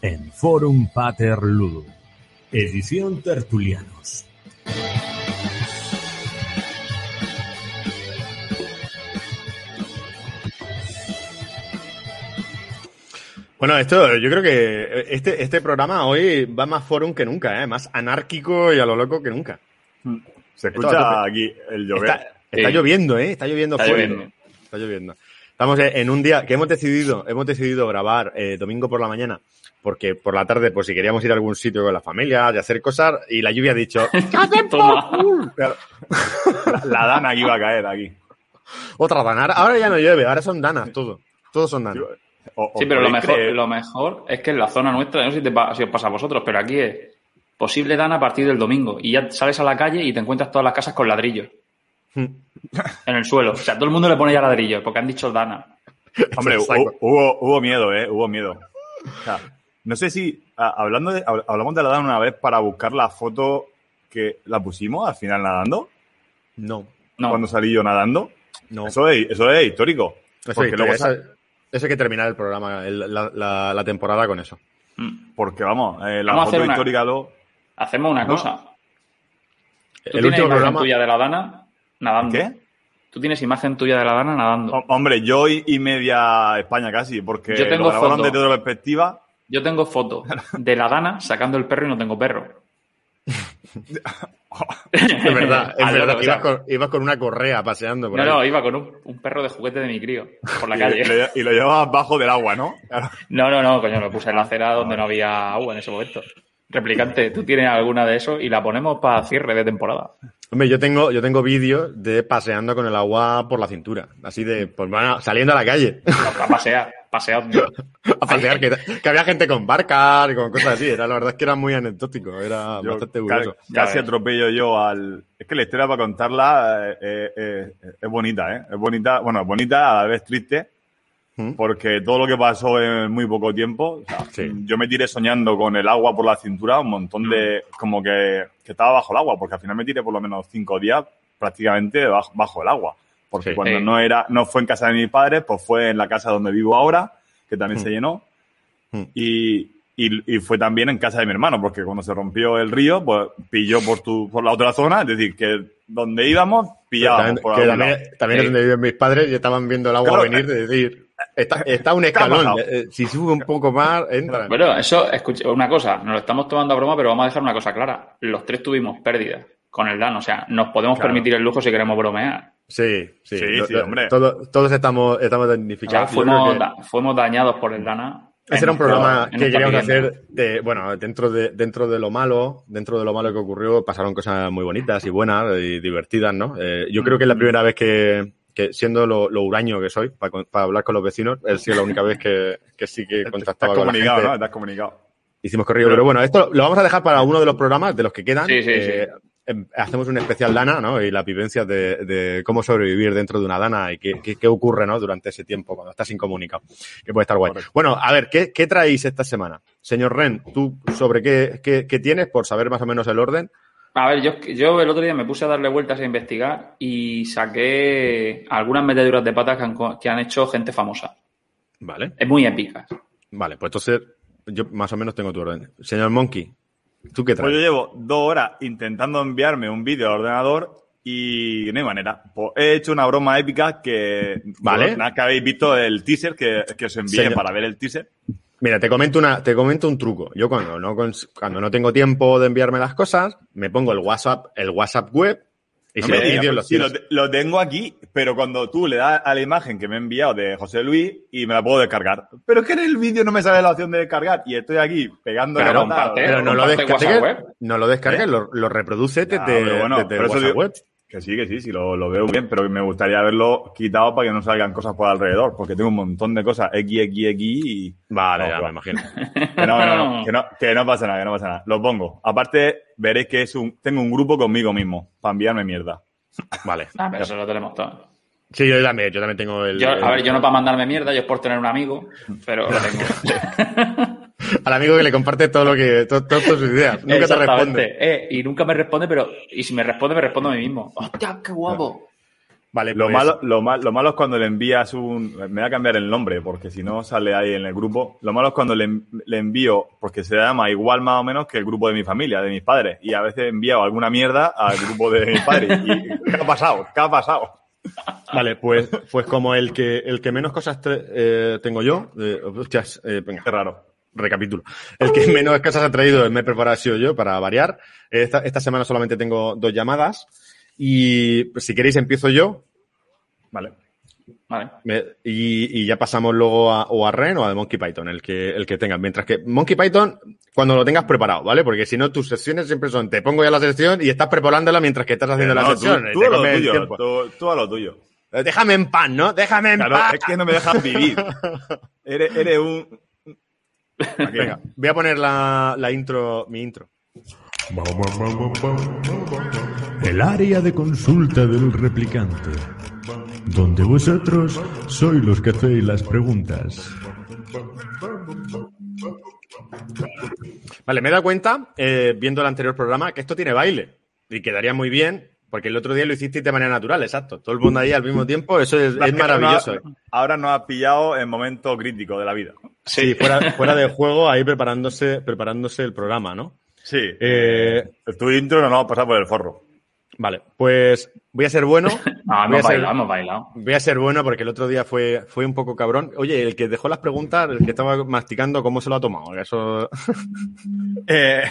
en Forum Pater Ludum. Edición Tertulianos. Bueno, esto, yo creo que este, este programa hoy va más forum que nunca, ¿eh? Más anárquico y a lo loco que nunca. Se va a escucha aquí el llover. Está, está Sí. lloviendo, ¿eh? Está lloviendo Está fuerte. lloviendo. Está lloviendo. Estamos en un día que hemos decidido, hemos decidido grabar eh, domingo por la mañana, porque por la tarde, pues si queríamos ir a algún sitio con la familia, de hacer cosas, y la lluvia ha dicho. La, la dana que iba a caer aquí. otra dana. Ahora- Ahora ya no llueve, ahora son danas, todo. Todos son danas. O- Sí, pero lo mejor, creer- lo mejor es que en la zona nuestra, no sé si, te pa- si os pasa a vosotros, pero aquí es posible dan a partir del domingo. Y ya sales a la calle y te encuentras todas las casas con ladrillos Hmm. en el suelo. O sea, todo el mundo le pone ya ladrillos porque han dicho Dana. Hombre, hubo, hubo miedo, ¿eh? Hubo miedo. O sea, no sé si a- hablando de, hab- hablamos de la dana una vez para buscar la foto que la pusimos al final nadando, No, No, cuando salí yo nadando. no. Eso es, eso es histórico. Eso es luego esa- Eso hay que terminar el programa, el- la, la- la temporada con eso. Mm. Porque vamos, eh, la Vamos foto una- histórica lo. Hacemos una No. cosa. ¿Tú El tienes último imagen programa. tuya de la Dana nadando? ¿Qué? Tú tienes imagen tuya de la Dana nadando. Ho- Hombre, yo y, y media España casi, porque Yo tengo lo grabaron foto. desde otra perspectiva. Yo tengo foto de la Dana sacando el perro y no tengo perro. Es verdad, es verdad. Ibas con, ibas con una correa paseando por No, ahí. no, iba con un, un perro de juguete de mi crío por la calle. y lo, y lo llevabas bajo del agua, ¿no? No, no, no, coño, lo puse en la acera donde no había agua en ese momento. Replicante, ¿tú tienes alguna de esos? Y la ponemos para cierre de temporada. Hombre, yo tengo, yo tengo vídeos de paseando con el agua por la cintura. Así de, pues bueno, saliendo a la calle. Para pasear, paseando. a pasear, que, que había gente con barcas y con cosas así. Era, la verdad es que era muy anecdótico, era Yo bastante curioso. Ya casi atropello yo al. Es que la historia para contarla eh, eh, eh, es bonita, ¿eh? Es bonita, bueno, es bonita, a la vez triste. Porque todo lo que pasó en muy poco tiempo. o sea, Sí. Yo me tiré soñando con el agua por la cintura, un montón de. como que, que estaba bajo el agua, porque al final me tiré por lo menos cinco días prácticamente bajo, bajo el agua. Porque Sí. cuando Sí. no era, no fue en casa de mis padres, pues fue en la casa donde vivo ahora, que también Mm. se llenó. Mm. Y, y, y fue también en casa de mi hermano, porque cuando se rompió el río, pues pilló por tu, por la otra zona, es decir, que donde íbamos, pillábamos también por que algún también, Sí. es donde viven mis padres y estaban viendo el agua Claro, venir de decir, está, está un ¿Qué ha escalón. eh, Si sube un poco más, entra. Bueno, eso, escucha, una cosa, nos lo estamos tomando a broma, pero vamos a dejar una cosa clara. Los tres tuvimos pérdidas con el Dan, o sea, nos podemos Claro. permitir el lujo si queremos bromear. Sí, sí. Sí, Lo- sí, hombre. todo- todos estamos, estamos O sea, fuimos, creo que- da- fuimos dañados por el Dana. Ese era un programa que queríamos hacer de, bueno, dentro de, dentro de lo malo, dentro de lo malo que ocurrió, pasaron cosas muy bonitas y buenas y divertidas, ¿no? Eh, yo creo que es la primera vez que, que siendo lo, lo huraño que soy, para, hablar con los vecinos, ha sido la única vez que, que sí que Estás contactaba con la comunicado, gente. ¿no? Estás comunicado. Hicimos corrido, pero bueno, esto lo vamos a dejar para uno de los programas de los que quedan. Sí, sí, Eh, em, Hacemos un especial Dana, ¿no? Y la vivencia de, de cómo sobrevivir dentro de una Dana y qué, qué, qué ocurre, ¿no? Durante ese tiempo, cuando estás incomunicado. Que puede estar guay. Bueno, a ver, ¿qué, qué traéis esta semana? Señor Ren, ¿tú sobre qué, qué, qué tienes? Por saber más o menos el orden. A ver, yo, yo el otro día me puse a darle vueltas a investigar y saqué algunas metiduras de patas que han, co- que han hecho gente famosa. Vale. Es muy épicas. Vale, pues entonces yo más o menos tengo tu orden. Señor Monkey, ¿tú qué Pues yo traes? llevo dos horas intentando enviarme un vídeo al ordenador y no hay manera. Pues he hecho una broma épica que, Vale. nada que habéis visto el teaser que, que os envié Señor. para ver el teaser. Mira, te comento una, te comento un truco. Yo cuando no, cuando no tengo tiempo de enviarme las cosas, me pongo el WhatsApp, el WhatsApp web y No si me digas, los tienes- lo, lo tengo aquí, pero cuando tú le das a la imagen que me he enviado de José Luis y me la puedo descargar. Pero es que en el vídeo no me sale la opción de descargar y estoy aquí pegando Claro, la comparte, Pero no lo descargues, no lo descargues, ¿Eh? lo, lo reproduce desde, Ya, pero bueno, desde pero eso WhatsApp digo- web. Que sí, que sí, sí, lo, lo veo bien, pero me gustaría haberlo quitado para que no salgan cosas por alrededor, porque tengo un montón de cosas X, X, X y... Vale, No, ya claro. me imagino. Que no, no, no, que no, que no pasa nada, que no pasa nada. Lo pongo. Aparte, veréis que es un, tengo un grupo conmigo mismo, para enviarme mierda. Vale. Ah, pero eso lo tenemos todo. Sí, yo también, yo también tengo el, Yo, a ver, yo no para mandarme mierda, yo es por tener un amigo, pero lo tengo. al amigo que le comparte todo lo que, to- todas tus ideas. Nunca te responde. Eh, y nunca me responde, pero. Y si me responde, me respondo a mí mismo. ¡Hostia, qué guapo! Vale, Lo pues, malo, lo, mal- lo malo es cuando le envías un... Me voy a cambiar el nombre, porque si no sale ahí en el grupo. Lo malo es cuando le, le envío, porque se llama igual más o menos que el grupo de mi familia, de mis padres. Y a veces he enviado alguna mierda al grupo de mis padres. Y, ¿Qué ha pasado? ¿Qué ha pasado? Vale, pues, pues como el que, el que menos cosas eh, tengo yo, eh, hostias, eh, venga, Qué raro. Recapitulo. El que menos cosas ha traído, me he preparado ha sido yo para variar. Esta, esta semana solamente tengo dos llamadas y pues, si queréis empiezo yo Vale. Vale. me- y, y ya pasamos luego a, o a Ren o a Monkey Python, el que, el que tengas. Mientras que Monkey Python, cuando lo tengas preparado, ¿vale? Porque si no, tus sesiones siempre son, te pongo ya la sección y estás preparándola mientras que estás haciendo la No, tú, tú a tuyo. Tú, tú a lo tuyo. Déjame en paz, ¿no? Déjame en Claro, paz. es que no me dejas vivir. Eres, eres un... Aquí. Venga, voy a poner la, la intro, mi intro. El área de consulta del replicante, donde vosotros sois los que hacéis las preguntas. Vale, me he dado cuenta, eh, viendo el anterior programa, que esto tiene baile. Y quedaría muy bien Porque el otro día lo hiciste de manera natural, exacto. Todo el mundo ahí al mismo tiempo, eso es, es maravilloso. ahora nos has pillado en momento crítico de la vida. Sí, fuera, fuera de juego, ahí preparándose, preparándose el programa, ¿no? Sí. Eh, tu intro no nos va a pasar por el forro. Vale, pues voy a ser bueno. Ah, hemos bailado, hemos bailado. Voy a ser bueno porque el otro día fue, fue un poco cabrón. Oye, el que dejó las preguntas, el que estaba masticando, ¿cómo se lo ha tomado? Eso. eh,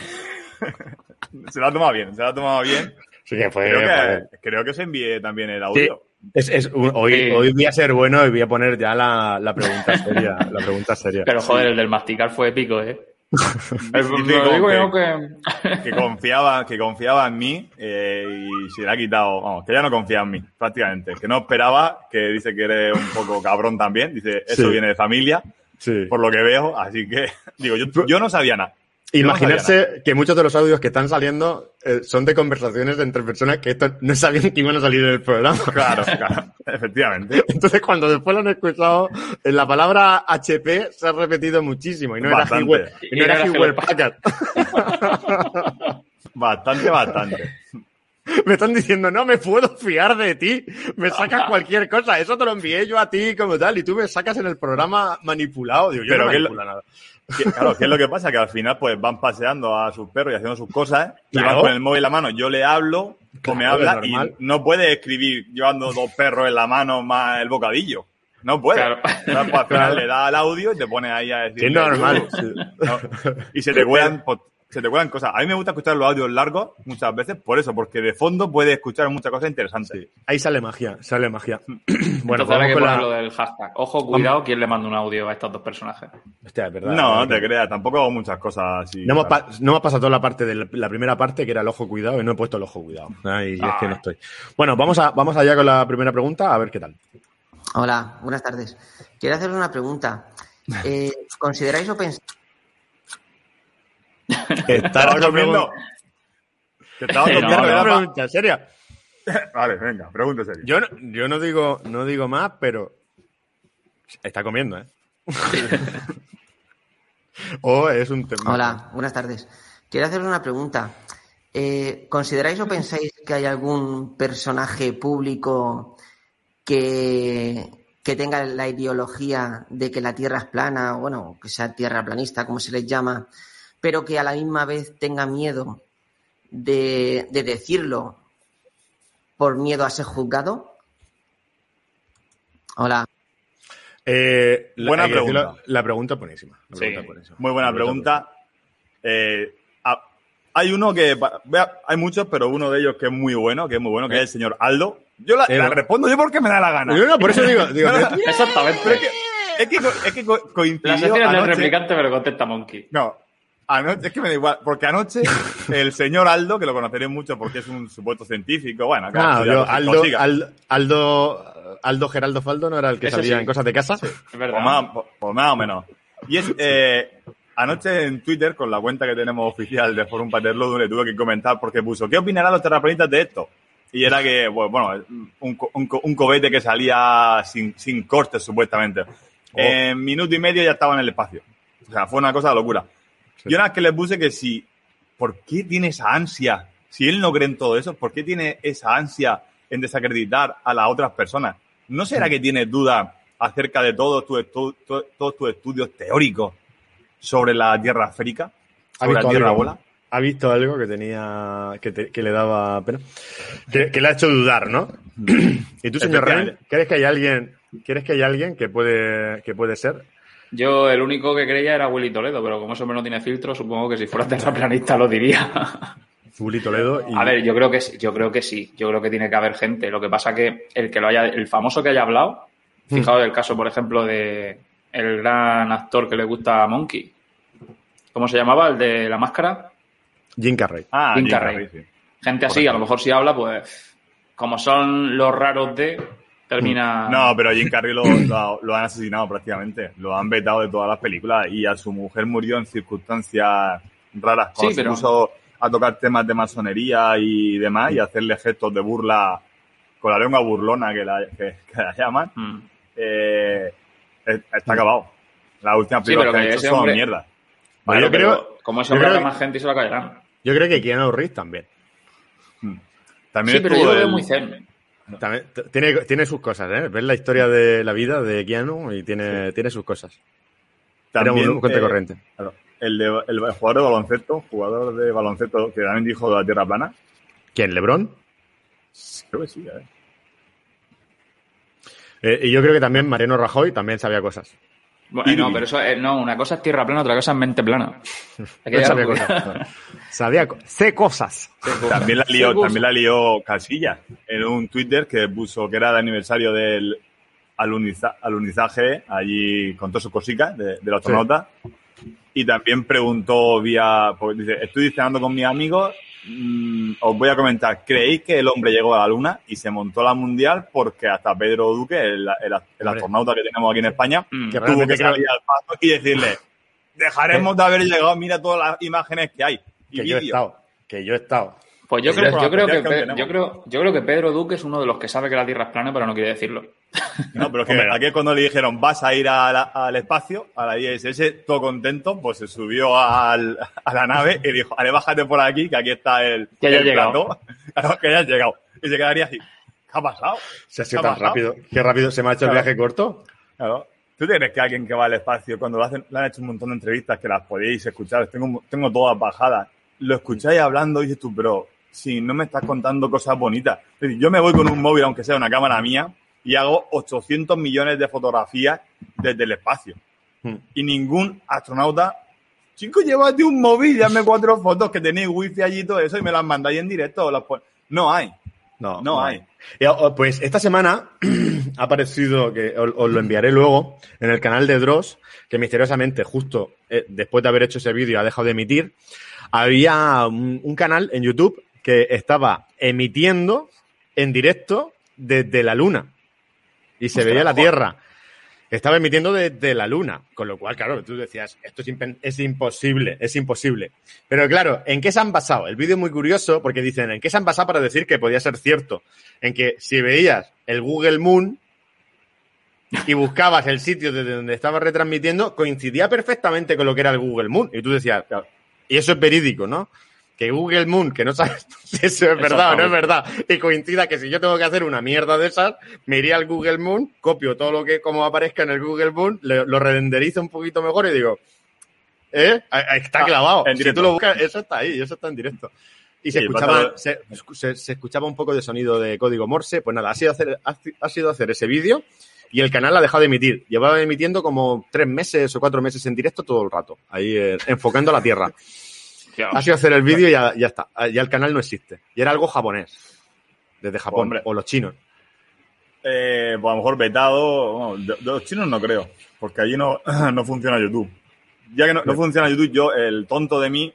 se lo ha tomado bien, se lo ha tomado bien. Sí, que fue. Creo que, creo que se envíe también el audio. Sí. Es, es, hoy, Sí. hoy voy a ser bueno y voy a poner ya la, la pregunta seria. La pregunta seria. Pero joder, el del masticar fue épico, ¿eh? Lo digo yo que... que confiaba, que confiaba en mí eh, y se le ha quitado, vamos, que ya no confía en mí, prácticamente. Que no esperaba, que dice que eres un poco cabrón también, dice, eso Sí. viene de familia, Sí. por lo que veo, así que, digo, yo, yo no sabía nada. Imaginarse que muchos de los audios que están saliendo eh, son de conversaciones entre personas que esto no sabían que iban a salir en el programa. Claro, claro, efectivamente. Entonces, cuando después lo han escuchado, en la palabra HP se ha repetido muchísimo y no Bastante. era Hewlett, y no era era Packard. Bastante, bastante. Me están diciendo, no me puedo fiar de ti, me sacas cualquier cosa, eso te lo envié yo a ti como tal, y tú me sacas en el programa manipulado. Digo, yo Pero no ¿qué es lo- manipulo nada. Que- Claro, ¿qué es lo que pasa? Que al final pues van paseando a sus perros y haciendo sus cosas, ¿eh? y Claro. van con el móvil en la mano. Yo le hablo, o me Claro, habla, es normal. y no puede escribir llevando dos perros en la mano más el bocadillo. No puede. Claro. Pues, al final le da el audio y te pone ahí a decir. Es normal. No. Y se te cuelan, pues, se te cuelan cosas. A mí me gusta escuchar los audios largos muchas veces por eso, porque de fondo puedes escuchar muchas cosas interesantes. Ahí sale magia, sale magia. bueno, Entonces vamos hay que con poner la... lo del hashtag. Ojo, cuidado, ¿quién le manda un audio a estos dos personajes? Hostia, es verdad. No, no te creas, tampoco hago muchas cosas así. No hemos, claro. pa- no hemos pasado toda la parte de la, primera parte, que era el ojo cuidado, y no he puesto el ojo cuidado. Ay, es que no estoy. Bueno, vamos, a, vamos allá con la primera pregunta, a ver qué tal. Hola, buenas tardes. Quiero hacer una pregunta. Eh, ¿Consideráis o pensáis Te estaba comiendo. Te estaba comiendo, no, seria. Vale, venga, pregunta serio. Yo no, yo no digo, no digo más, pero está comiendo, ¿eh? o es un tema. Hola, buenas tardes. Quiero hacer una pregunta. Eh, ¿Consideráis o pensáis que hay algún personaje público que, que tenga la ideología de que la Tierra es plana, o bueno, que sea tierra planista, como se les llama, pero que a la misma vez tenga miedo de, de decirlo por miedo a ser juzgado? Hola. Eh, la- Buena decirlo, pregunta. La pregunta es buenísima. La Sí. pregunta es buenísima. Muy buena La pregunta. Eh, hay uno que, vea, hay muchos, pero uno de ellos que es muy bueno, que es muy bueno, que es el señor Aldo. Yo la, Eh, respondo yo porque me da la gana. Yo no, por eso digo, Exactamente. pero es que, es que, co- es que co- coincidió del replicante, pero contesta Monkey. No, anoche, es que me da igual, porque anoche el señor Aldo, que lo conoceréis mucho porque es un supuesto científico, bueno, ha Ah, yo, cosas, Aldo. Aldo, Aldo, Aldo Geraldo Faldo no era el que Ese salía sí. en cosas de casa. Es verdad. Pues más, pues- pues más o menos. Y es, eh, anoche en Twitter, con la cuenta que tenemos oficial de Forum Paterlo, le tuve que comentar porque puso, ¿qué opinarán los terraplanistas de esto? Y era que, pues, bueno, un, un, un cohete que salía sin, sin cortes, supuestamente. En minuto y medio ya estaba en el espacio. O sea, fue una cosa de locura. Yo una vez que le puse que si, ¿por qué tiene esa ansia? Si él no cree en todo eso, ¿por qué tiene esa ansia en desacreditar a las otras personas? ¿No será que tiene dudas acerca de todos tus estu- to- todos tus estudios teóricos sobre la Tierra esférica? ¿Ha ¿Sobre la Tierra algo? bola? Ha visto algo que tenía, que, te- que le daba pena. Que, que le ha hecho dudar, ¿no? y tú, señor Ren. ¿crees que hay alguien, ¿crees que hay alguien que puede, que puede ser? Yo el único que creía era Willy Toledo, pero como ese hombre no tiene filtro, supongo que si fuera terraplanista lo diría. Zuli Toledo y A ver, yo creo que sí, yo creo que sí, yo creo que tiene que haber gente. Lo que pasa que el que lo haya, el famoso que haya hablado, Hmm. fijaos el caso, por ejemplo, de el gran actor que le gusta a Monkey. ¿Cómo se llamaba? El de la máscara. Jim Carrey. Ah, Jim Jim Carrey. Carrey, sí. Gente así, a lo mejor si habla, pues como son los raros de, termina. No, pero a Jim Carrey lo, lo- lo han asesinado prácticamente. Lo han vetado de todas las películas y a su mujer murió en circunstancias raras. Cuando Sí, se pero- puso a tocar temas de masonería y demás y hacerle gestos de burla con la lengua burlona que la, que- que la llaman. Mm. eh, es- está acabado. Las últimas Sí, películas pero que ha que hecho son mierda. Vale, yo pero creo- como ese yo hombre más gente y se la caerán. Yo creo que Keanu Reeves también. También Sí, pero yo lo veo muy zen. También tiene, tiene sus cosas, ¿eh? Ves la historia de la vida de Keanu y tiene, tiene sus cosas. Era también, un cuenta eh, corriente. claro, el, de, el jugador de baloncesto, jugador de baloncesto que también dijo de la Tierra plana. ¿Quién? ¿Lebron? Creo que sí, ¿eh? Eh, y yo creo que también Mariano Rajoy también sabía cosas. Bueno, Y- no, pero eso es, no, una cosa es tierra plana, otra cosa es mente plana. Hay que Él sabía cosas. Sabía co- sé cosas. También la lió, también la lió Casilla en un Twitter que puso que era el aniversario del aluniza- alunizaje allí con todas sus cositas de- del astronauta. Y también preguntó vía, pues dice, estoy cenando con mis amigos, mm, os voy a comentar, ¿creéis que el hombre llegó a la luna y se montó la mundial porque hasta Pedro Duque, el, el- astronauta que tenemos aquí en España, Mm. Que tuvo que salir al paso y decirle, dejaremos de haber llegado, mira todas las imágenes que hay. Y que yo he vídeos". estado. Que yo he estado. Pues yo Ese creo, yo, que, yo, creo, yo creo que Pedro Duque es uno de los que sabe que la Tierra es plana, pero no quiere decirlo. No, pero es que aquí cuando le dijeron vas a ir a la- al espacio, a la ISS, todo contento, pues se subió al- a la nave y dijo, vale, bájate por aquí, que aquí está el, Que ya el llegado. plató". Claro, que ya has llegado. Y se quedaría así, ¿qué ha pasado? Se ha sido ¿Qué ha tan pasado? rápido. Qué rápido se me ha hecho el Claro. viaje corto. Claro. ¿Tú tienes que alguien que va al espacio, cuando lo hacen, le han hecho un montón de entrevistas que las podéis escuchar, tengo, tengo todas bajadas, lo escucháis hablando y dices tú, pero si no me estás contando cosas bonitas. Es decir, yo me voy con un móvil, aunque sea una cámara mía, y hago 800 millones de fotografías desde el espacio. Hmm. Y ningún astronauta, chico, llévate un móvil, dame cuatro fotos que tenéis wifi allí y todo eso y me las mandáis en directo. las No hay. No, No hay. Eh, oh, Pues esta semana ha aparecido, que os, os lo enviaré luego, en el canal de Dross, que misteriosamente, justo eh, después de haber hecho ese vídeo, ha dejado de emitir. Había un, un canal en YouTube que estaba emitiendo en directo desde la Luna. Y se veía la. Tierra. Estaba emitiendo desde la Luna. Con lo cual, claro, tú decías, esto es imposible, es imposible. Pero claro, ¿en qué se han basado? El vídeo es muy curioso porque dicen, ¿en qué se han basado para decir que podía ser cierto? En que si veías el Google Moon y buscabas el sitio desde donde estaba retransmitiendo, coincidía perfectamente con lo que era el Google Moon. Y tú decías, claro, y eso es verídico, ¿no? Que Google Moon, que no sabes si eso es verdad o no es verdad, y coincida que si yo tengo que hacer una mierda de esas, me iría al Google Moon, copio todo lo que como aparezca en el Google Moon, le- lo renderizo un poquito mejor y digo, ¿eh? Está Ah, clavado. Si tú lo buscas, eso está ahí, eso está en directo. Y se, Sí, escuchaba, se, se- se escuchaba un poco de sonido de código Morse. Pues nada, ha sido hacer, ha, ha sido hacer ese vídeo y el canal ha dejado de emitir. Llevaba emitiendo como tres meses o cuatro meses en directo todo el rato, ahí eh, enfocando a la Tierra. Ha sido hacer el vídeo y ya, ya está. Ya el canal no existe. Y era algo japonés. Desde Japón. Hombre. O los chinos. Eh, pues a lo mejor vetado. bueno, de, de los chinos no creo, porque allí no, no funciona YouTube. Ya que no, no funciona YouTube, yo, el tonto de mí,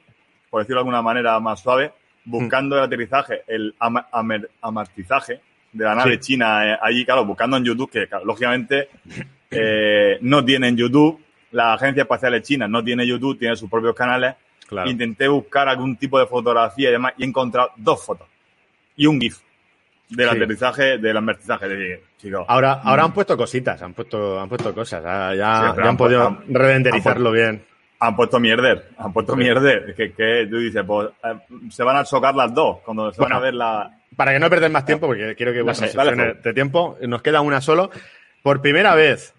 por decirlo de alguna manera más suave, buscando el aterrizaje, el ama- amer- amartizaje de la nave Sí. china eh, allí, claro, buscando en YouTube, que claro, lógicamente eh, no tienen YouTube, la agencia espacial china no tiene YouTube, tiene sus propios canales. Claro. Intenté buscar algún tipo de fotografía y demás y he encontrado dos fotos y un GIF del Sí. aterrizaje, del aterrizaje. Decir, chicos, Ahora, ahora han puesto cositas, han puesto, han puesto cosas. ah, Ya, Sí, pero ya han podido han- bien. han puesto mierder, han puesto mierder. Que, que tú dices, pues eh, se van a chocar las dos cuando se van Bueno. a ver la. Para que no perder más tiempo, porque quiero que No vuestras sé, dale, secciones Fran. de tiempo, nos queda una solo. Por primera vez,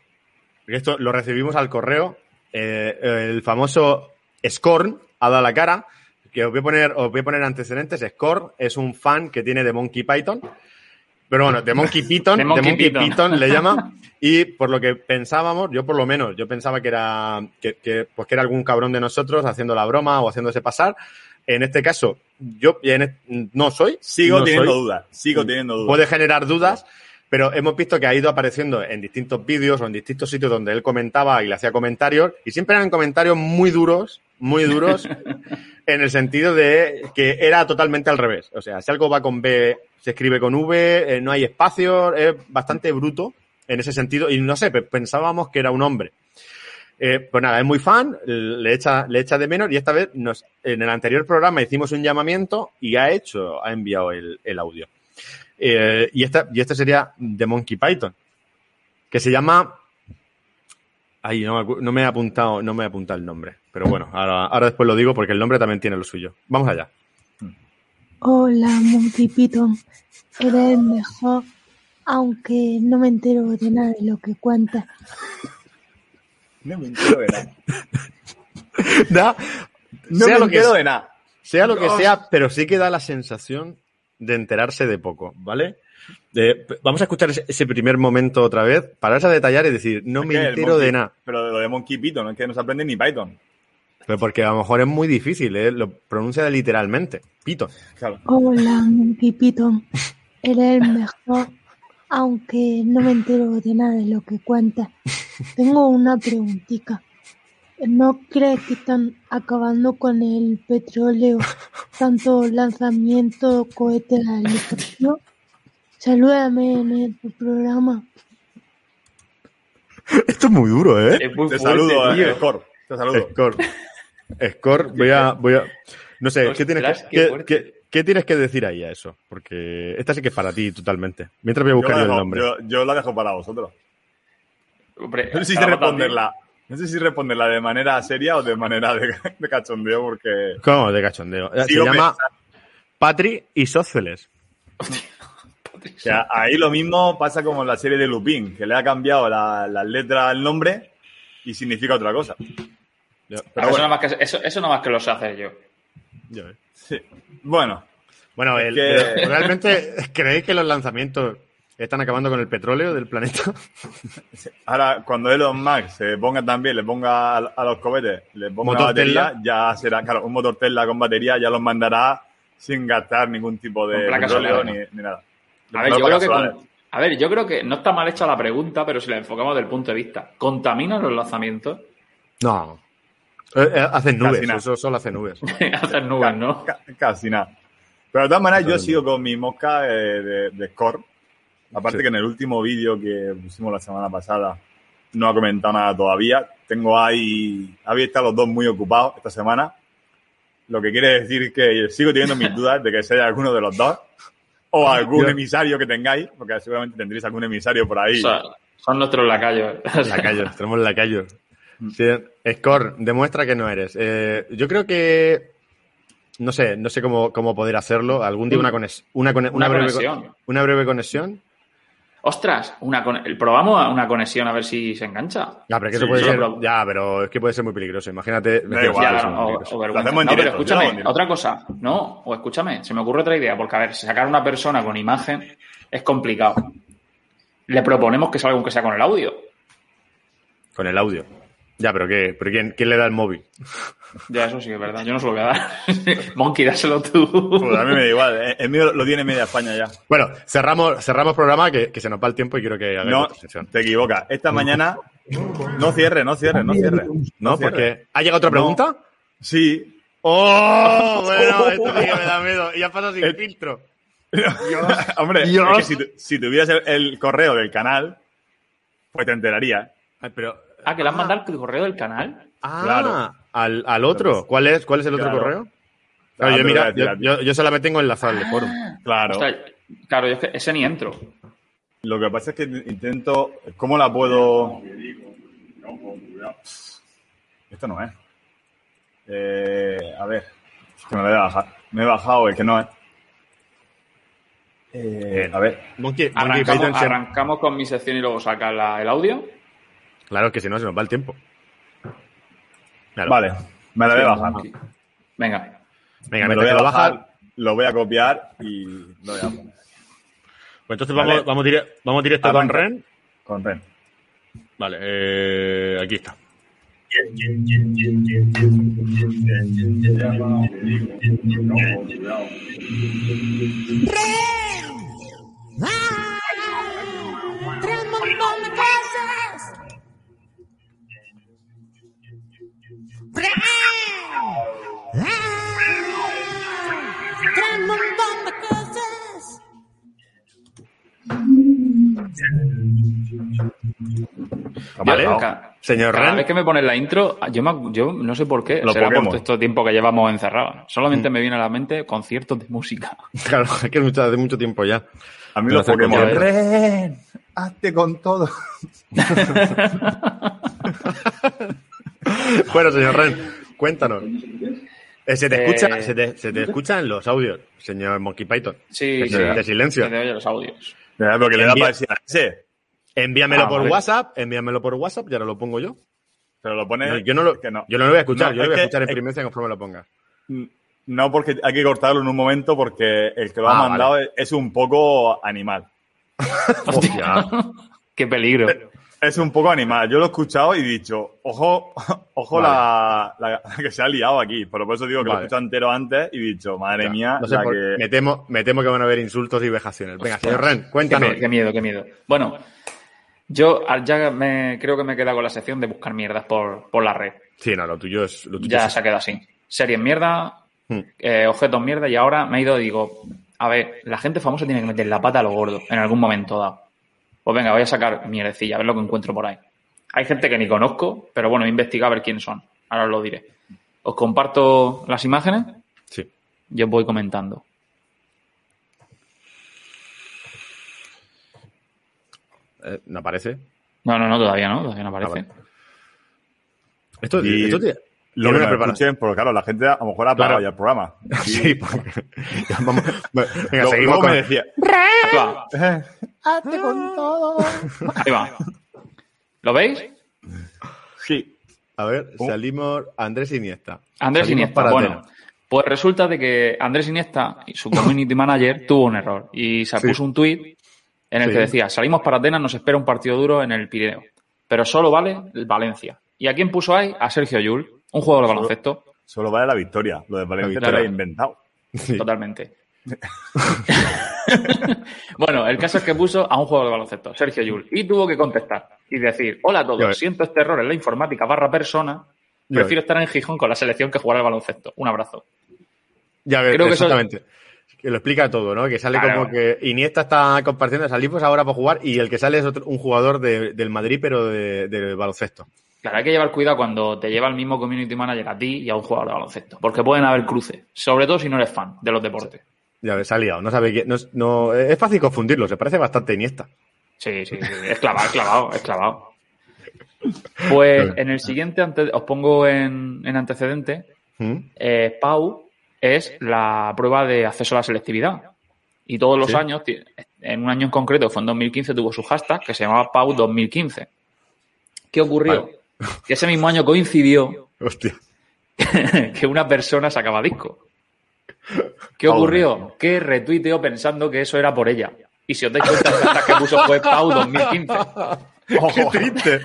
esto lo recibimos al correo, eh, el famoso Scorn ha dado la cara, que os voy a poner, os voy a poner antecedentes. Scorn es un fan que tiene de Monkey Python. Pero bueno, de Monkey Python, De de Monkey Python. Python. le llama. Y por lo que pensábamos, yo por lo menos, yo pensaba que era, que, que, pues que era algún cabrón de nosotros haciendo la broma o haciéndose pasar. En este caso, yo en no soy. Sigo no teniendo soy. dudas, sigo teniendo dudas. Puede generar dudas, pero hemos visto que ha ido apareciendo en distintos vídeos o en distintos sitios donde él comentaba y le hacía comentarios, y siempre eran comentarios muy duros, muy duros, en el sentido de que era totalmente al revés. O sea, si algo va con B, se escribe con V, eh, no hay espacio, es bastante bruto en ese sentido, y no sé, pe- pensábamos que era un hombre. Eh, pues nada, es muy fan, le echa, le echa de menos y esta vez en el anterior programa hicimos un llamamiento y ha hecho, ha enviado el, audio. Eh, y, esta, y este sería de Monkey Python, que se llama. Ay, no, no me he apuntado, no me he apuntado el nombre. Pero bueno, ahora, ahora después lo digo porque el nombre también tiene lo suyo. Vamos allá. Hola, Monkey Python. Eres el mejor, aunque no me entero de nada de lo que cuentas. No me entero de nada. Da- No sea me lo que entero sea- de nada. Sea lo que sea, pero sí que da la sensación de enterarse de poco, ¿vale? De- vamos a escuchar ese, ese primer momento otra vez, pararse a detallar y decir, no Es me que entero Monkey- de nada. Pero de lo de Monkey Python, es que no se aprende ni Python. Pero porque a lo mejor es muy difícil, ¿eh? Lo pronuncia literalmente. Pito. Claro. Hola, Monkey Python. Eres el mejor, aunque no me entero de nada de lo que cuentas. Tengo una preguntita. ¿No crees que están acabando con el petróleo, tanto lanzamiento, cohetes al espacio? Salúdame en el programa. Esto es muy duro, ¿eh? Es muy Te fuerte, saludo, tío. eh. Te saludo. Score. Score, voy a, voy a. No sé, ¿qué tienes, que, qué qué- qué- tienes que decir ahí a eso? Porque esta sí que es para ti totalmente. Mientras voy a buscar yo, yo la el nombre. yo- yo la dejo para vosotros. Hombre, No sé si responderla. No sé si responderla de manera seria o de manera de, de cachondeo, porque. ¿Cómo? De cachondeo. Se Sigo llama Patri Isósceles. que a- ahí lo mismo pasa como en la serie de Lupin, que le ha cambiado la- las letras al nombre y significa otra cosa. Pero eso, nada más que, eso, eso nada más que lo sé hacer yo. yo. Sí. Bueno, Bueno, el- que- ¿realmente creéis que los lanzamientos están acabando con el petróleo del planeta? ahora cuando Elon Musk se ponga también, le ponga a, a los cohetes, le ponga Motor batería, Tesla. ya será, claro, un motor Tesla con batería ya los mandará sin gastar ningún tipo de petróleo ni, ni nada. A ver, yo creo que con- a ver, yo creo que no está mal hecha la pregunta, pero si la enfocamos desde el punto de vista, ¿contaminan los lanzamientos? No. Eh, eh, hacen nubes, eso solo hace nubes. Hacen nubes, ¿no? Ca- Casi nada. Pero de todas maneras, yo sigo con mi mosca eh, de, de score. Aparte Sí. que en el último vídeo que pusimos la semana pasada no ha comentado nada todavía. Tengo ahí, habéis estado los dos muy ocupados esta semana. Lo que quiere decir que sigo teniendo mis dudas de que sea alguno de los dos. O algún Yo- emisario que tengáis, porque seguramente tendréis algún emisario por ahí. O sea, son nuestros lacayos. Lacayos, tenemos lacayos. Sí, Score, demuestra que no eres. Eh, yo creo que. No sé, no sé cómo, cómo poder hacerlo. Algún día una, conex- una, cone- Una una breve, conexión. una breve conexión. Ostras, una con- probamos una conexión a ver si se engancha. Ya, pero es que Sí, puede ser. pero- Ya, pero es que puede ser muy peligroso. Imagínate. Da igual, Ya, no, muy o- peligroso. o No, pero escúchame, otra cosa. No, o escúchame, se me ocurre otra idea, porque a ver, sacar una persona con imagen es complicado. Le proponemos que salga aunque sea con el audio. Con el audio. Ya, pero ¿qué? ¿Pero quién, quién le da el móvil? Ya, eso sí que es verdad. Yo no se lo voy a dar. Monkey, dáselo tú. Pues a mí me da igual. eh, El mío lo tiene media España ya. Bueno, cerramos, cerramos programa que, que se nos va el tiempo y quiero que hagáis No, te equivocas. Esta mañana. No cierre, no cierre, no cierre. ¿No? Porque. ¿Ha llegado otra No. pregunta? Sí. ¡Oh! Bueno, esto sí que me da miedo. Y ya pasa sin El- filtro. Hombre, Dios. es que si, tu- si tuvieras el, el correo del canal, pues te enterarías. Ay, pero. Ah, que le han mandado el correo del canal. Ah, Claro. al, al otro. ¿Cuál es, ¿Cuál es el otro Claro. correo? Ah, Claro, yo, mira, yo, yo, yo solamente tengo enlazado el foro. Claro. Claro, yo es que ese ni entro. Lo que pasa es que intento. ¿Cómo la puedo.? Esto no es. Eh, a ver. Es que me lo voy a bajar. Me he bajado el que no es. Eh, a ver. Monkey, Monkey Arrancamos, Python siempre- arrancamos con mi sección y luego saca la- el audio. Claro que si no se nos va el tiempo. Claro. Vale. Me la voy a bajar. Venga. Venga, me lo voy a bajar, baja. lo voy a copiar y lo voy a poner. Pues entonces Vale. vamos, vamos, dire- vamos directo con Arranca. Ren. Con Ren. Vale, eh, aquí está. Tres Tres montón de cosas. Vale, Yo, ca- señor Cada Ren. vez que me pones la intro, yo, me- yo no sé por qué. Los Será por todo este tiempo que llevamos encerrados. Solamente me viene a la mente conciertos de música. Claro, es que es mucho- hace mucho tiempo ya. A mí Me los lo hace Pokémon. Ren, hazte con todo. Bueno, señor Ren, cuéntanos. Eh, se te Eh, escucha, se te, se te escuchan los audios, señor Monkey Python. Sí, de, sí. de silencio. Se te oye los audios. Porque le da para decir a ese. Envíamelo Ah, por vale. WhatsApp, envíamelo por WhatsApp y ahora lo pongo yo. Pero lo pone. No, yo, no lo, que no. yo no lo voy a escuchar, No, yo lo voy a que- escuchar en es- primencia conforme lo pongas. No, porque hay que cortarlo en un momento porque el que lo Ah, ha mandado es- es un poco animal. Hostia. Qué peligro. Es un poco animal. Yo lo he escuchado y he dicho, ojo, ojo la, la- la que se ha liado aquí. Pero por eso digo que lo he escuchado entero antes y he dicho, madre Ya, mía, no sé la por- que... me, temo, me temo que van a haber insultos y vejaciones. Venga, señor Ren, Qué, cuéntanos. me- qué miedo, qué miedo. Bueno, yo ya me, creo que me he quedado con la sección de buscar mierdas por, por la red. Sí, no, lo tuyo es. Lo tuyo Ya es- se ha quedado así. Series mierda, Hmm. eh, objetos mierda, y ahora me he ido y digo, a ver, la gente famosa tiene que meter la pata a lo gordo en algún momento dado. Pues venga, voy a sacar mierdecilla, a ver lo que encuentro por ahí. Hay gente que ni conozco, pero bueno, he investigado a ver quiénes son. Ahora os lo diré. Os comparto las imágenes Sí. y os voy comentando. Eh, ¿No aparece? No, no, no, todavía no, todavía no aparece. vale. Esto, Y esto tiene- Lo que me preparación. porque claro, la gente a lo mejor ha parado Claro. ya el programa. Sí, porque- Vamos, venga, Luego- seguimos luego con- me decía, Ahí va, Hazte con todo. ahí va. ¿Lo veis? sí, A ver, Oh. salimos Andrés Iniesta. Andrés Salimos Iniesta. para Bueno, Atenas. pues resulta de que Andrés Iniesta y su community manager tuvo un error y se Sí. puso un tuit en el Sí. que decía, salimos para Atenas, nos espera un partido duro en el Pirineo, pero solo vale el Valencia. ¿Y a quién puso ahí? A Sergio Yul, un jugador de baloncesto, solo vale la victoria. Lo de Valencia victoria. lo he inventado. Sí. totalmente. bueno, el caso es que puso a un jugador de baloncesto, Sergio Yul, y tuvo que contestar y decir, hola a todos, ves. siento este error en la informática barra persona, prefiero estar en Gijón con la selección que jugar al baloncesto. Un abrazo. Ya ves, Creo que eso- exactamente. Que lo explica todo, ¿no? Que sale Claro. como que Iniesta está compartiendo, salimos ahora para jugar y el que sale es otro- un jugador de- del Madrid, pero de, de baloncesto. Claro, hay que llevar cuidado cuando te lleva el mismo community manager a ti y a un jugador de baloncesto, porque pueden haber cruces, sobre todo si no eres fan de los deportes. Ya ves, ha liado. No sabe quién. No, es- no- es fácil confundirlo, se parece bastante a Iniesta. Sí, sí, sí, es clavado, es clavado, es clavado. Pues en el siguiente, os pongo en, en antecedente, ¿Mm? eh, Pau es la prueba de acceso a la selectividad. Y todos los Sí. años, en un año en concreto, fue en 2015, tuvo su hashtag que se llamaba Pau 2015. ¿Qué ocurrió? Vale. Que ese mismo año coincidió Hostia. que una persona sacaba disco. ¿Qué ocurrió? Que retuiteó pensando que eso era por ella. Y si os dais cuenta, hashtag que puso fue Pau 2015. ¡Qué triste!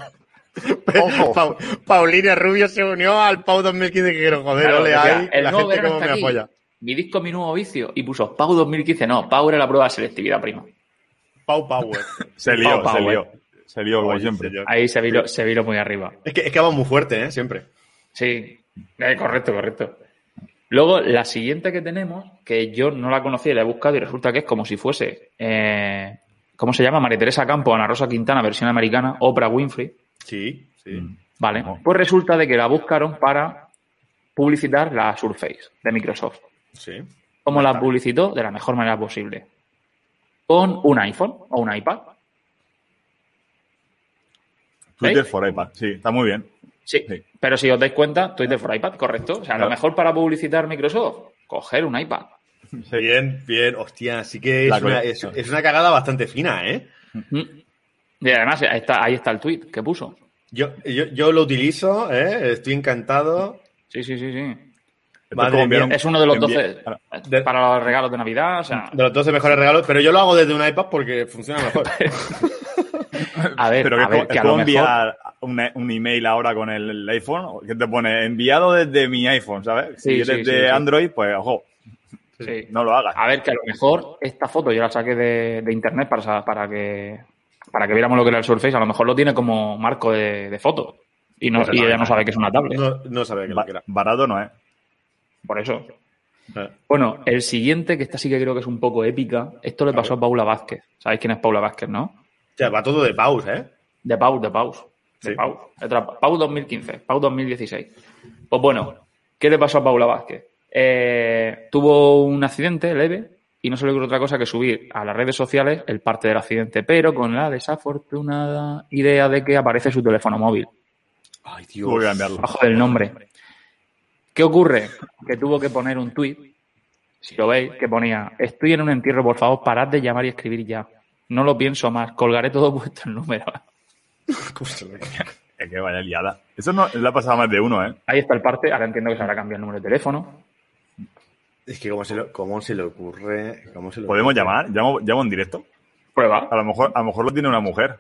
Pau- Paulina Rubio se unió al Pau 2015 que quiero joder, Claro, ole decía, ahí, el la nuevo gente como me aquí. apoya. Mi disco, mi nuevo vicio. Y puso Pau 2015. No, Pau era la prueba de selectividad prima. Pau Power. Se lió, Pau, se lió. Se lió, como siempre. Ahí se vino, se vino muy arriba. Es que, es que vamos muy fuerte, ¿eh? Siempre. Sí, eh, correcto, correcto. Luego, la siguiente que tenemos, que yo no la conocía y la he buscado y resulta que es como si fuese, eh, ¿cómo se llama? María Teresa Campo, Ana Rosa Quintana, versión americana, Oprah Winfrey. Sí, sí. Vale. Oh. Pues resulta de que la buscaron para publicitar la Surface de Microsoft. Sí. ¿Cómo la publicitó? De la mejor manera posible. Con un iPhone o un iPad. Twitter for iPad. Sí, está muy bien. Sí. Sí. Pero si os dais cuenta, Twitter for iPad, correcto. O sea, lo mejor para publicitar Microsoft, coger un iPad. Bien, bien. Hostia, sí que es una, cole- es, es una cagada bastante fina, ¿eh? Y además, ahí está, ahí está el tweet que puso. Yo, yo, yo lo utilizo, ¿eh? Estoy encantado. Sí, sí, sí, sí. Madre es uno de los enviar- 12 De- para los regalos de Navidad. O sea, De los 12 mejores regalos, pero yo lo hago desde un iPad porque funciona mejor. a ver, Pero que a ver, es que a como lo mejor. enviar un, un email ahora con el, el iPhone, que te pone enviado desde mi iPhone, ¿sabes? Sí, si sí, eres sí, de sí. Android, pues ojo, Sí. no lo hagas. A ver, que a lo mejor esta foto yo la saqué de, de internet para, para que para que viéramos lo que era el Surface. A lo mejor lo tiene como marco de, de foto. Y, no, Pues y ella no. sabe que es una tablet. No, no sabía que lo Ba- que era. barato no es. Por eso. Eh. Bueno, el siguiente, que esta sí que creo que es un poco épica, esto le pasó a Paula Vázquez. ¿Sabéis quién es Paula Vázquez, no? O sea, va todo de paus, ¿eh? De Pau, de Paus. De Sí. Pau. Otra- Pau 2015, Pau 2016. Pues bueno, ¿qué le pasó a Paula Vázquez? Eh, tuvo un accidente leve y no se le ocurrió otra cosa que subir a las redes sociales el parte del accidente, pero con la desafortunada idea de que aparece su teléfono móvil Ay, Tuvo que cambiarlo. bajo del nombre. ¿Qué ocurre? Que tuvo que poner un tuit, si lo veis, que ponía, estoy en un entierro, por favor, parad de llamar y escribir ya. No lo pienso más, colgaré todo vuestro número. Es que vaya liada. Eso no le ha pasado a más de uno, ¿eh? Ahí está el parte, ahora entiendo que se habrá cambiado el número de teléfono. Es que cómo se, lo- cómo se le ocurre... Cómo se le ¿Podemos ocurre? llamar? ¿Llamo, llamo en directo? Prueba, A lo mejor, a lo mejor lo tiene una mujer.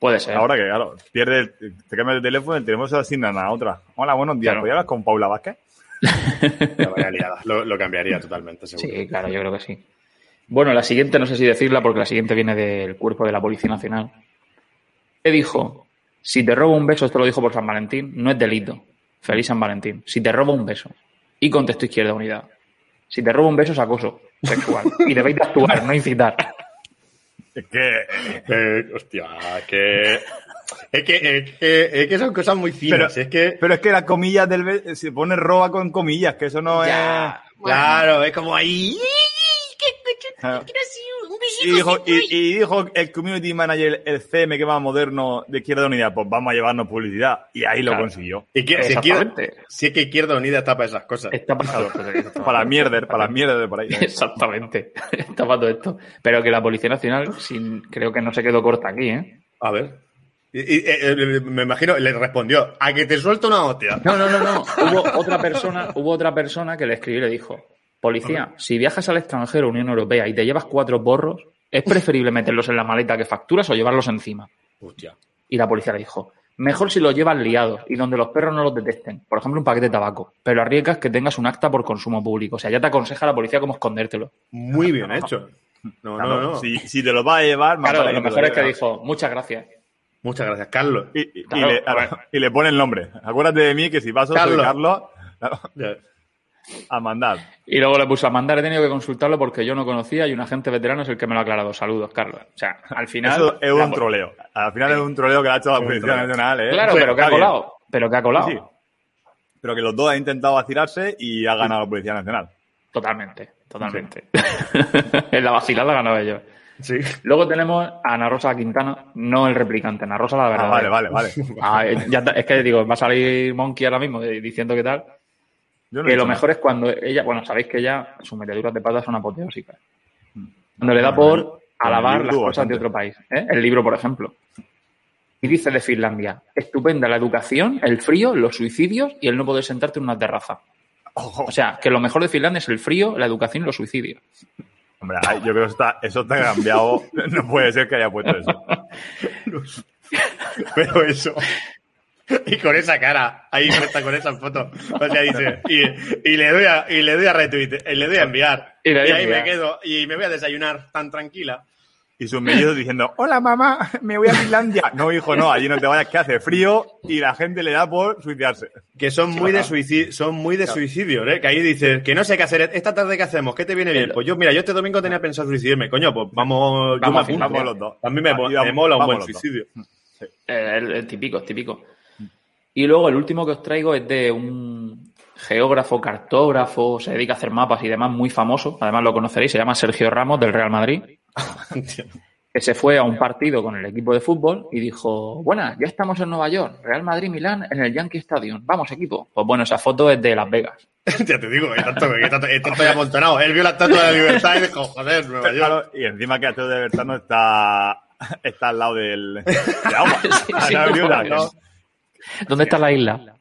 puede ser. Ahora que, claro, pierde, el- te cambia el teléfono, el teléfono se lo asignan a otra. Hola, buenos días. Claro. ¿Podría hablar con Paula Vázquez? Ya, vaya liada. Lo, lo cambiaría totalmente, seguro. Sí, claro, yo creo que sí. Bueno, la siguiente no sé si decirla porque la siguiente viene del cuerpo de la Policía Nacional. ¿Qué dijo? Si te robo un beso, esto lo dijo por San Valentín, no es delito. Feliz San Valentín. Si te robo un beso. Y contestó Izquierda Unidad. Si te robo un beso es acoso sexual. Y debéis de actuar, no incitar. Es que. Eh, hostia, que... Es que, es, que, es que son cosas muy finas. Pero- es que... Pero es que las comillas del. Se pone roba con comillas, que eso no Ya, claro, es como ahí... Claro. Y dijo, y, y dijo el community manager, el CM que más moderno de Izquierda Unidad, pues vamos a llevarnos publicidad. Y ahí lo Claro. consiguió. Y que, si, Exactamente. izquierda, si es que Izquierda Unida está para esas cosas. Está pasado. Para las mierdas, para las mierdas de por ahí. Exactamente. Está para todo esto. Pero que la Policía Nacional, sin, creo que no se quedó corta aquí, ¿eh? A ver. Y- y- eh, eh, me imagino, le respondió, a que te suelto una hostia. No, no, no, no. Hubo otra persona, hubo otra persona que le escribió y le dijo, policía, si viajas al extranjero, Unión Europea, y te llevas cuatro porros, ¿es preferible meterlos en la maleta que facturas o llevarlos encima? Hostia. Y la policía le dijo, mejor si los llevas liados y donde los perros no los detesten. Por ejemplo, un paquete de tabaco. Pero arriesgas que tengas un acta por consumo público. O sea, ya te aconseja la policía cómo escondértelo. Muy bien hecho. No, no, no. Si, si te lo vas a llevar, más Claro, vale lo mejor es que dijo, muchas gracias. Muchas gracias, Carlos. Y, y- y Claro, le, bueno. y le pone el nombre. Acuérdate de mí que si paso, soy Carlos. A mandar. Y luego le puso a mandar, he tenido que consultarlo porque yo no conocía y un agente veterano es el que me lo ha aclarado. Saludos, Carlos. O sea, al final... Eso es un troleo. Al final es un troleo que le ha hecho la Policía. Nacional, ¿eh? Claro, pero que ha colado. Pero que ha colado. Sí, sí. Pero que los dos han intentado vacilarse y ha ganado la Policía Nacional. Totalmente, totalmente. en la vacilada ganó ellos. Sí. Luego tenemos a Ana Rosa Quintana, no el replicante, Ana Rosa la Ah, verdad. vale, vale, vale. Ah, eh, ya es que digo, va a salir Monkey ahora mismo eh, diciendo que tal. Yo no he Que lo nada. mejor es cuando ella, bueno, sabéis que ella, sus meteduras de patas son apoteósicas. Cuando le da por alabar las cosas de otro país. ¿eh? El libro, por ejemplo. Y dice de Finlandia, estupenda la educación, el frío, los suicidios y el no poder sentarte en una terraza. Ojo. O sea, que lo mejor de Finlandia es el frío, la educación y los suicidios. Hombre, yo creo que eso está, eso está cambiado. No puede ser que haya puesto eso. Pero eso. Y con esa cara, ahí puesta con esa foto. O sea, dice, y, y le doy a, y le doy a retweet, y le doy a enviar. Y Y, ahí enviar. me quedo, y me voy a desayunar tan tranquila. Y sus mellizos diciendo, hola mamá, me voy a Finlandia. No, hijo, no, allí no te vayas, que hace frío y la gente le da por suicidarse. Que son muy de suicidio, son muy de suicidio, ¿eh? Que ahí dices, que no sé qué hacer, esta tarde qué hacemos, ¿qué te viene bien? Pues yo, mira, yo este domingo tenía pensado suicidarme, coño, pues vamos, yo Vamos me a apunto. Vamos los dos. A mí me, me vamos- mola un buen suicidio. Eh, El, el típico, el típico. Y luego el último que os traigo es de un geógrafo, cartógrafo, se dedica a hacer mapas y demás, muy famoso. Además lo conoceréis, se llama Sergio Ramos del Real Madrid. que se fue a un partido con el equipo de fútbol y dijo, buenas, ya estamos en Nueva York, Real Madrid-Milán en el Yankee Stadium. Vamos, equipo. Pues bueno, esa foto es de Las Vegas. ya te digo, que tanto, que tanto, que tanto ya amontonado. Él vio la estatua de la libertad y dijo, joder, Nueva York. Y encima que Antonio de Bertano está, está al lado del, de agua. Sí, sí, Ha venido no, no. ¿Dónde está la isla?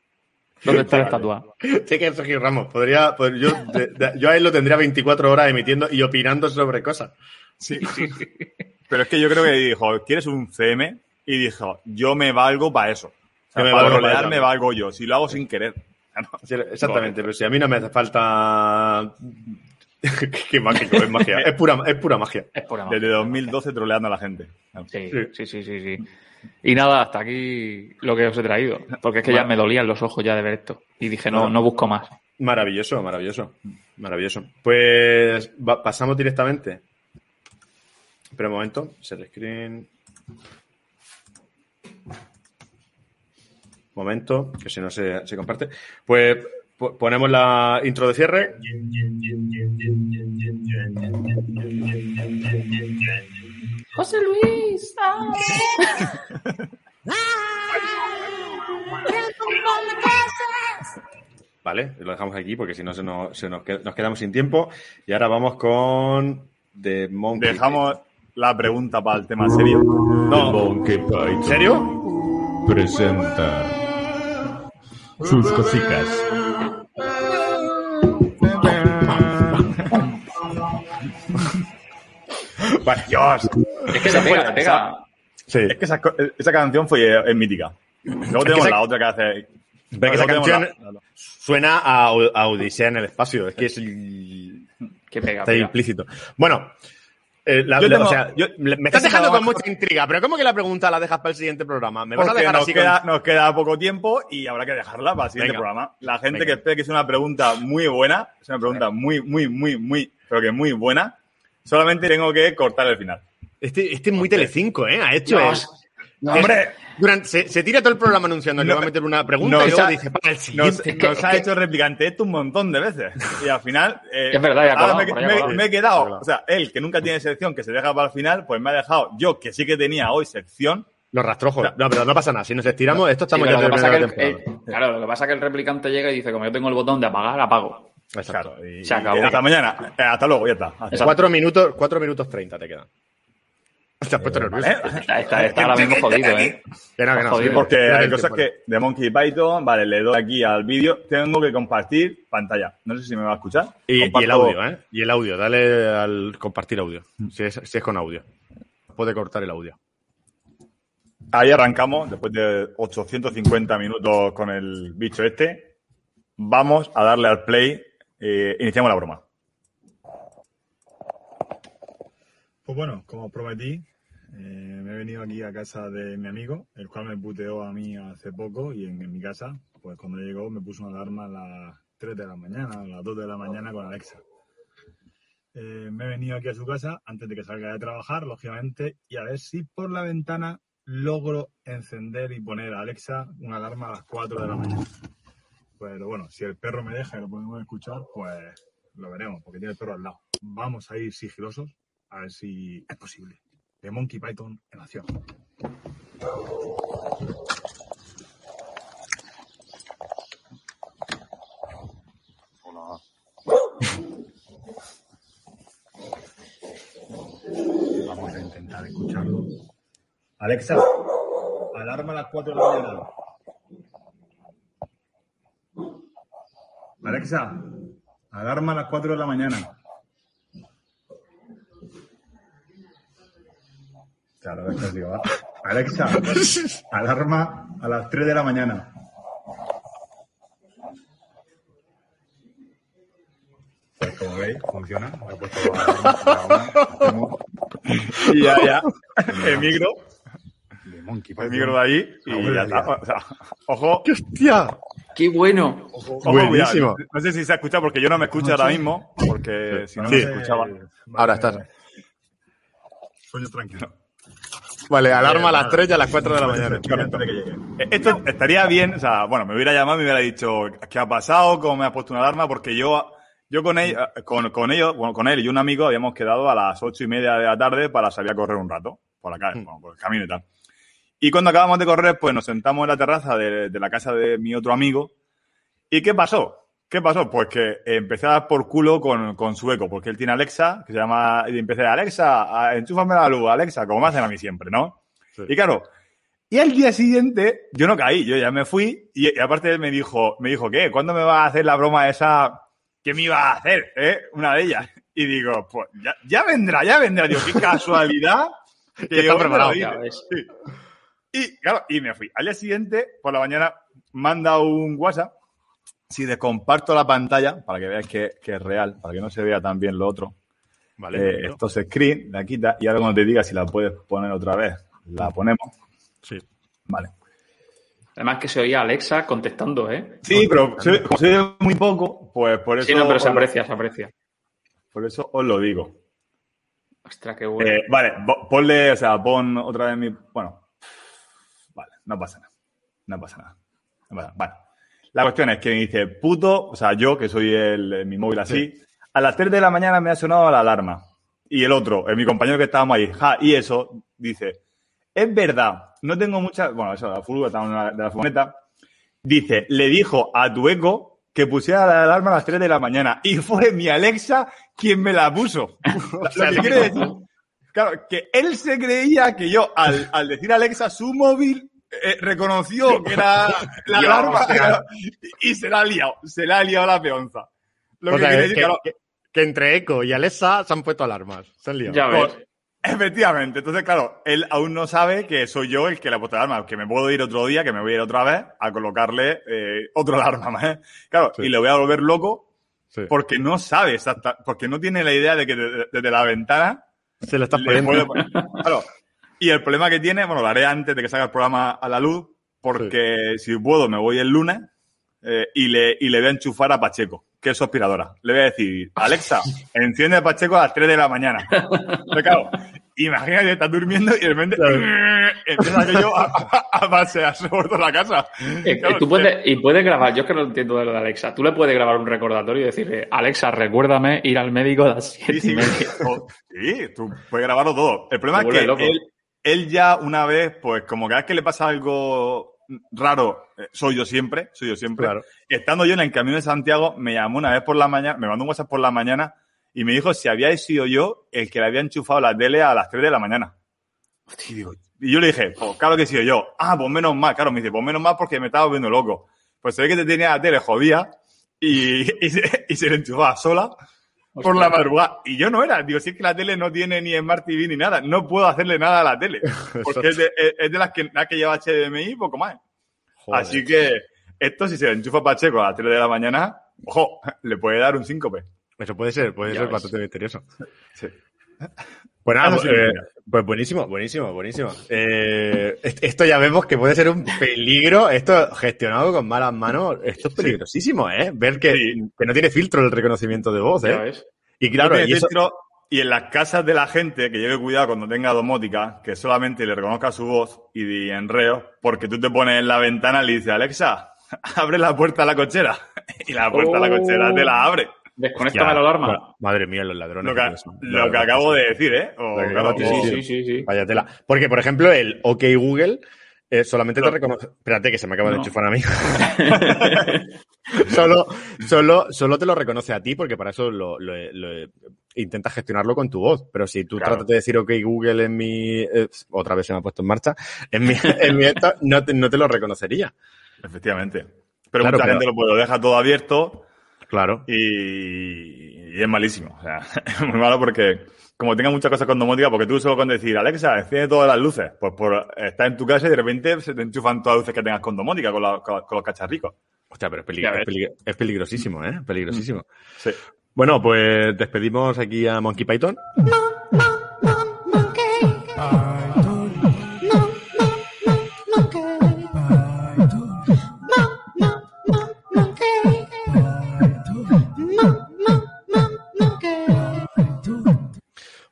¿Dónde está la estatua? Sé que es Sergio Ramos. Podría, pues yo, de- de- yo a él lo tendría 24 horas emitiendo y opinando sobre cosas. Sí. Pero es que yo creo que dijo, ¿quieres un CM? Y dijo, yo me valgo para eso. O sea, me para valgo rolear me valgo yo. Si lo hago sin querer. Sí, Exactamente, pero si a mí no me hace falta. qué, mágico, es magia. Es pura, es pura magia. Es por amor. Desde 2012 troleando a la gente. Sí, sí, sí, sí, sí. Y nada, hasta aquí lo que os he traído. Porque es que ya me dolían los ojos ya de ver esto. Y dije, no, no busco más. Maravilloso, maravilloso. Maravilloso. Pues va- pasamos directamente. Espera un momento. Share screen. Momento, que si no se, se comparte. Pues po- ponemos la intro de cierre. José Luis. Ah. ¿vale? Lo dejamos aquí porque si no se nos, se nos, qued- nos quedamos sin tiempo. Y ahora vamos con The Monkey. Dejamos la pregunta para el tema serio. No, Monkey Python ¿En serio? presenta sus cositas. vale, Dios. Es que se pega, se pega. Sí. Es que esa, esa canción fue, es mítica. Luego tenemos esa- la otra que hace. Que esa canción la- suena a, a Odisea en el espacio. Es que es el- Que pega, está pega. implícito. Bueno, eh, la- Yo la- tengo- o sea, yo- me estás dejando con mucha intriga, pero ¿cómo que la pregunta la dejas para el siguiente programa? ¿Me vas a dejar nos así con- queda, nos queda poco tiempo y habrá que dejarla para el siguiente Venga. programa. La gente Venga. que espere que es una pregunta muy buena, es una pregunta muy, muy, muy, muy, pero que muy buena, solamente tengo que cortar el final. Este, este es muy Telecinco, ¿eh? Ha hecho es- No, ¡Hombre! Durante, se, se tira todo el programa anunciando que le No, va a meter una pregunta nos y luego ha- dice para el Nos, siguiente. nos ha hecho replicante esto un montón de veces. Y al final. eh, Es verdad, ya ahora colado, me, me- me he quedado. O sea, él, que nunca tiene sección, que se deja para el final, pues me ha dejado. Yo, que sí que tenía hoy sección. Los rastrojos. No, pero no pasa nada. Si nos estiramos, esto estamos ya lo que pasa el- eh, claro, lo que pasa es que el replicante llega y dice, como yo tengo el botón de apagar, apago. Exacto. Claro, y- Se acabó. y hasta mañana. Eh, hasta luego, ya está. Cuatro minutos, cuatro minutos treinta te quedan. Te has puesto nervioso. ¿Eh? Está, está, está ahora mismo jodido, ¿eh? Que no, que no, Jodido. Porque hay cosas tiempo. que de Monkey Python, vale, le doy aquí al vídeo, tengo que compartir pantalla. No sé si me va a escuchar. Y, y el audio, ¿eh? Y el audio. Dale al compartir audio. Si es, si es con audio. Puede cortar el audio. Ahí arrancamos, después de 850 minutos con el bicho este. Vamos a darle al play. Eh, iniciamos la broma. Pues bueno, como prometí, eh, me he venido aquí a casa de mi amigo, el cual me puteó a mí hace poco y en, mi casa, pues cuando llegó me puso una alarma a las 3 de la mañana, a las 2 de la mañana con Alexa. Eh, me he venido aquí a su casa antes de que salga de trabajar, lógicamente, y a ver si por la ventana logro encender y poner a Alexa una alarma a las 4 de la mañana. Pero bueno, si el perro me deja y lo podemos escuchar, pues lo veremos, porque tiene el perro al lado. Vamos a ir sigilosos a ver si es posible. De Monkey Python en acción. Vamos a intentar escucharlo. Alexa, alarma a las 4 de la mañana. Alexa, alarma a las 4 de la mañana. Claro, es que digo, ¿va? Alexa, alarma a las 3 de la mañana. Pues como veis, funciona. Me he puesto la alarma, Y ya, ya. Emigro. de Monkey Python. Emigro de ahí y ya está. O sea, ojo. ¡Hostia! ¡Qué bueno! ojo, Buenísimo. cuidado. No sé si se ha escuchado porque yo no me escucho ahora mismo. Porque si no Sí. me escuchaba. Vale, Ahora estás. Sueño tranquilo. Vale, alarma a las 3 y a las 4 de la mañana. Eh, Esto estaría bien, o sea, bueno, me hubiera llamado y me hubiera dicho qué ha pasado, cómo me has puesto una alarma, porque yo, yo con, él, con, con ellos, bueno, con él y un amigo habíamos quedado a las ocho y media de la tarde para salir a correr un rato por la calle, bueno, por el camino y tal. Y cuando acabamos de correr, pues nos sentamos en la terraza de, de la casa de mi otro amigo. ¿Y qué pasó? ¿Qué pasó? Pues que empecé a dar por culo con, con su eco, porque él tiene Alexa, que se llama, y empecé, Alexa, a- enchúfame la luz, Alexa, como me hacen a mí siempre, ¿no? Sí. Y claro, y al día siguiente, yo no caí, yo ya me fui, y, y aparte él me dijo, me dijo, ¿qué? ¿Cuándo me vas a hacer la broma esa que me iba a hacer, eh? Una de ellas. Y digo, pues ya, ya vendrá, ya vendrá. Digo, qué casualidad. que está preparado. Ya ves. Sí. Y claro, y me fui. Al día siguiente, por la mañana, manda un WhatsApp. Si te comparto la pantalla, para que veas que, que es real, para que no se vea tan bien lo otro. Vale. Eh, esto se screen, la quita, y ahora cuando te diga si la puedes poner otra vez, la ponemos. Sí. Vale. Además que se oía Alexa contestando, ¿eh? Sí, pero se, como se oye muy poco, pues por eso, Sí, no, pero se aprecia, se aprecia. por eso os lo digo. Ostras, qué bueno. Eh, vale, ponle, o sea, pon otra vez mi. Bueno, no pasa nada. No pasa nada. No pasa nada. Vale. La cuestión es que me dice, puto, o sea, yo que soy el, mi móvil así, a las 3 de la mañana me ha sonado la alarma. Y el otro, mi compañero que estábamos ahí, ja, y eso, dice, es verdad, no tengo mucha. Bueno, eso, la furgoneta, de la furgoneta, dice, le dijo a tu eco que pusiera la alarma a las 3 de la mañana. Y fue mi Alexa quien me la puso. Quiere decir, claro, que él se creía que yo, al, al decir Alexa, su móvil eh, reconoció que era la alarma y se la ha liado, se la ha liado la peonza. Lo O que sea, quiere que, decir, claro, que- que entre Echo y Alexa se han puesto alarmas. Se han liado. Ya ves. Efectivamente. Entonces, claro, él aún no sabe que soy yo el que le ha puesto la alarma, que me puedo ir otro día, que me voy a ir otra vez a colocarle eh, otro alarma más. ¿eh? Claro, Sí. y le voy a volver loco Sí. porque no sabe exacta, porque no tiene la idea de que desde, la ventana Se lo estás poniendo. puede Claro. Y el problema que tiene, bueno, lo haré antes de que salga el programa a la luz, porque si puedo me voy el lunes eh, y, le, y le voy a enchufar a Pacheco, que es su aspiradora. Le voy a decir, Alexa, enciende a Pacheco a las 3 de la mañana. Claro, imagínate que estás durmiendo y de repente empieza aquello a, a, a pasearse por toda la casa. Eh, Claro, tú puedes, y puedes grabar, yo es que no entiendo de lo de Alexa. Tú le puedes grabar un recordatorio y decirle, Alexa, recuérdame ir al médico a las Sí, siete sí, y media. sí, tú puedes grabarlo todo. El problema es que él, él ya una vez, pues como cada vez que le pasa algo raro, eh, soy yo siempre, soy yo siempre. Claro. Estando yo en el camino de Santiago, me llamó una vez por la mañana, me mandó un WhatsApp por la mañana y me dijo si había sido yo el que le había enchufado la tele a las 3 de la mañana. Y, yo le dije, pues claro que he sido yo. Ah, pues menos mal. Claro, me dice, pues menos mal porque me estaba volviendo loco. Pues se ve que te tenía la tele jodida y, y, se, y se le enchufaba sola por la madrugada. Y yo no era. Digo, si es que la tele no tiene ni Smart TV ni nada. No puedo hacerle nada a la tele. Porque es de, es- de las que, las que lleva HDMI y poco más. Joder. Así que esto, si se enchufa Pacheco a las 3 de la mañana, ojo, le puede dar un síncope. Eso puede ser, puede Ya ser ves. bastante misterioso. Sí. Pues Eso pues, sí, eh. Pues buenísimo, buenísimo, buenísimo. Eh, est- esto ya vemos que puede ser un peligro, esto gestionado con malas manos, esto es peligrosísimo, ¿eh? Ver que, Sí. que no tiene filtro el reconocimiento de voz, ¿eh? Y claro, No y eso, filtro, y en las casas de la gente, que lleve cuidado cuando tenga domótica, que solamente le reconozca su voz y en reo, porque tú te pones en la ventana y le dices, Alexa, abre la puerta a la cochera. Y la puerta a la Oh. cochera te la abre. Desconéctame la alarma. Madre mía, los ladrones. Lo que, acabo de decir, ¿eh? O, Lo que claro, acabo de o- Sí, sí, sí, sí. Vaya tela. Porque, por ejemplo, el OK Google eh, solamente te No. reconoce. Espérate, que se me acaba de enchufar a mí. solo, solo, solo te lo reconoce a ti, porque para eso lo, lo- lo- intentas gestionarlo con tu voz. Pero si tú Claro. tratas de decir OK Google en mi. eh, otra vez se me ha puesto en marcha. En mi, en mi esto, no, te, no te lo reconocería. Efectivamente. Pero Claro, mucha pero- gente lo, puede, lo deja todo abierto Claro. y, y es malísimo. O sea, es muy malo porque como tenga muchas cosas con domótica, porque tú solo con decir, Alexa, enciende todas las luces, pues por estar en tu casa y de repente se te enchufan todas las luces que tengas con domótica, con, la- con- con los cacharricos. Hostia, pero es, pelig- es ves. pelig- es peligrosísimo, ¿eh? Peligrosísimo. Sí. Bueno, pues despedimos aquí a Monkey Python.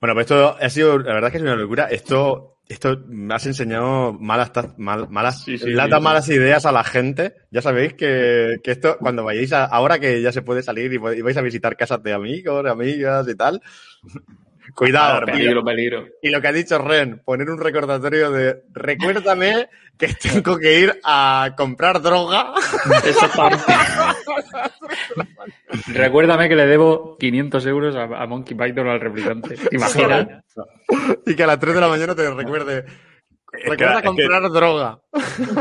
Bueno, pues esto ha sido, la verdad es que es una locura. Esto, esto me has enseñado malas, mal- malas, Sí, sí, lata sí, malas ideas a la gente. Ya sabéis que, que esto, cuando vayáis a, ahora que ya se puede salir y, y vais a visitar casas de amigos, amigas y tal, cuidado. Claro, y, Peligro, peligro. y lo que ha dicho Ren, poner un recordatorio de recuérdame que tengo que ir a comprar droga. Exactamente. Recuérdame que le debo 500 euros a, a Monkey Python al replicante. ¿Te imaginas? y que a las 3 de la mañana te recuerde. Recuerda es que- comprar droga.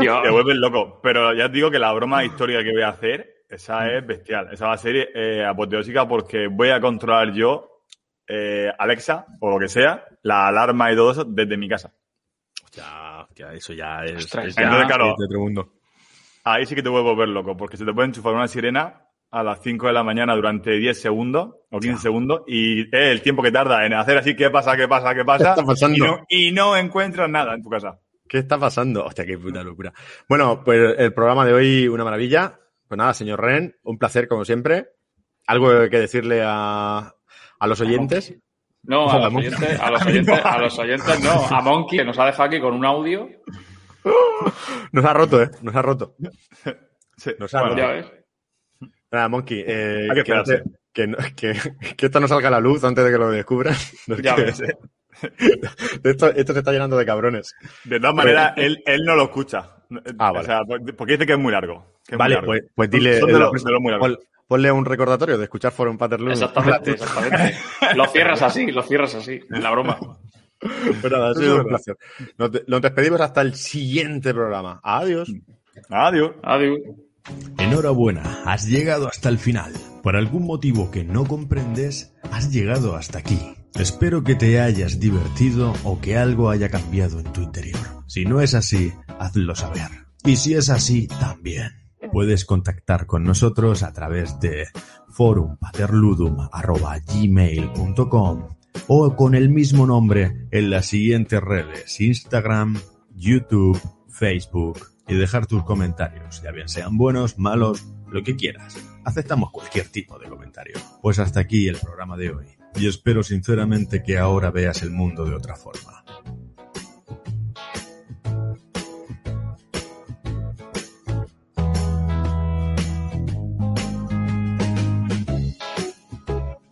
Dios. Te vuelves loco. Pero ya os digo que la broma histórica que voy a hacer, esa es bestial. Esa va a ser eh, apoteósica porque voy a controlar yo, eh, Alexa, o lo que sea, la alarma y todo eso desde mi casa. Hostia, hostia, eso ya es, Ostras, es ya entonces, claro. es de otro mundo. Ahí sí que te vuelvo a volver loco, porque se te puede enchufar una sirena a las 5 de la mañana durante 10 segundos o 15 segundos y es el tiempo que tarda en hacer así, ¿qué pasa, qué pasa, qué pasa? ¿Qué está pasando? Y no, y no encuentras nada en tu casa. ¿Qué está pasando? Hostia, qué puta locura. Bueno, pues el programa de hoy, una maravilla. Pues nada, señor Ren, un placer como siempre. ¿Algo que decirle a, a los oyentes? No, a los oyentes, a los oyentes, a los oyentes no. A Monkey, que nos ha dejado aquí con un audio. Nos ha roto, ¿eh? Nos ha roto. Sí. Nos ha Bueno, roto. Ya ves. Nada, Monkey, eh, Hay que que, que, no- que- que esto no salga a la luz antes de que lo. No Ya ves. esto, esto se está llenando de cabrones. De todas maneras, él, él no lo escucha. Ah, vale. O sea, porque dice que es muy largo. Que es muy Vale, largo. pues, pues dile. Son de la los- próxima- de los muy largos. Pon- ponle un recordatorio de escuchar Forum Paterloo. Exactamente, exactamente. Lo cierras así, lo cierras así, en la broma. Pues nada, ha sido un placer. Nos, de- nos despedimos hasta el siguiente programa. Adiós. Adiós. Adiós. Enhorabuena, has llegado hasta el final. Por algún motivo que no comprendes, has llegado hasta aquí. Espero que te hayas divertido o que algo haya cambiado en tu interior. Si no es así, hazlo saber. Y si es así, también. Puedes contactar con nosotros a través de forumpaterludum.gmail.com o con el mismo nombre en las siguientes redes Instagram, YouTube, Facebook y dejar tus comentarios, ya bien sean buenos, malos, lo que quieras. Aceptamos cualquier tipo de comentario. Pues hasta aquí el programa de hoy y espero sinceramente que ahora veas el mundo de otra forma.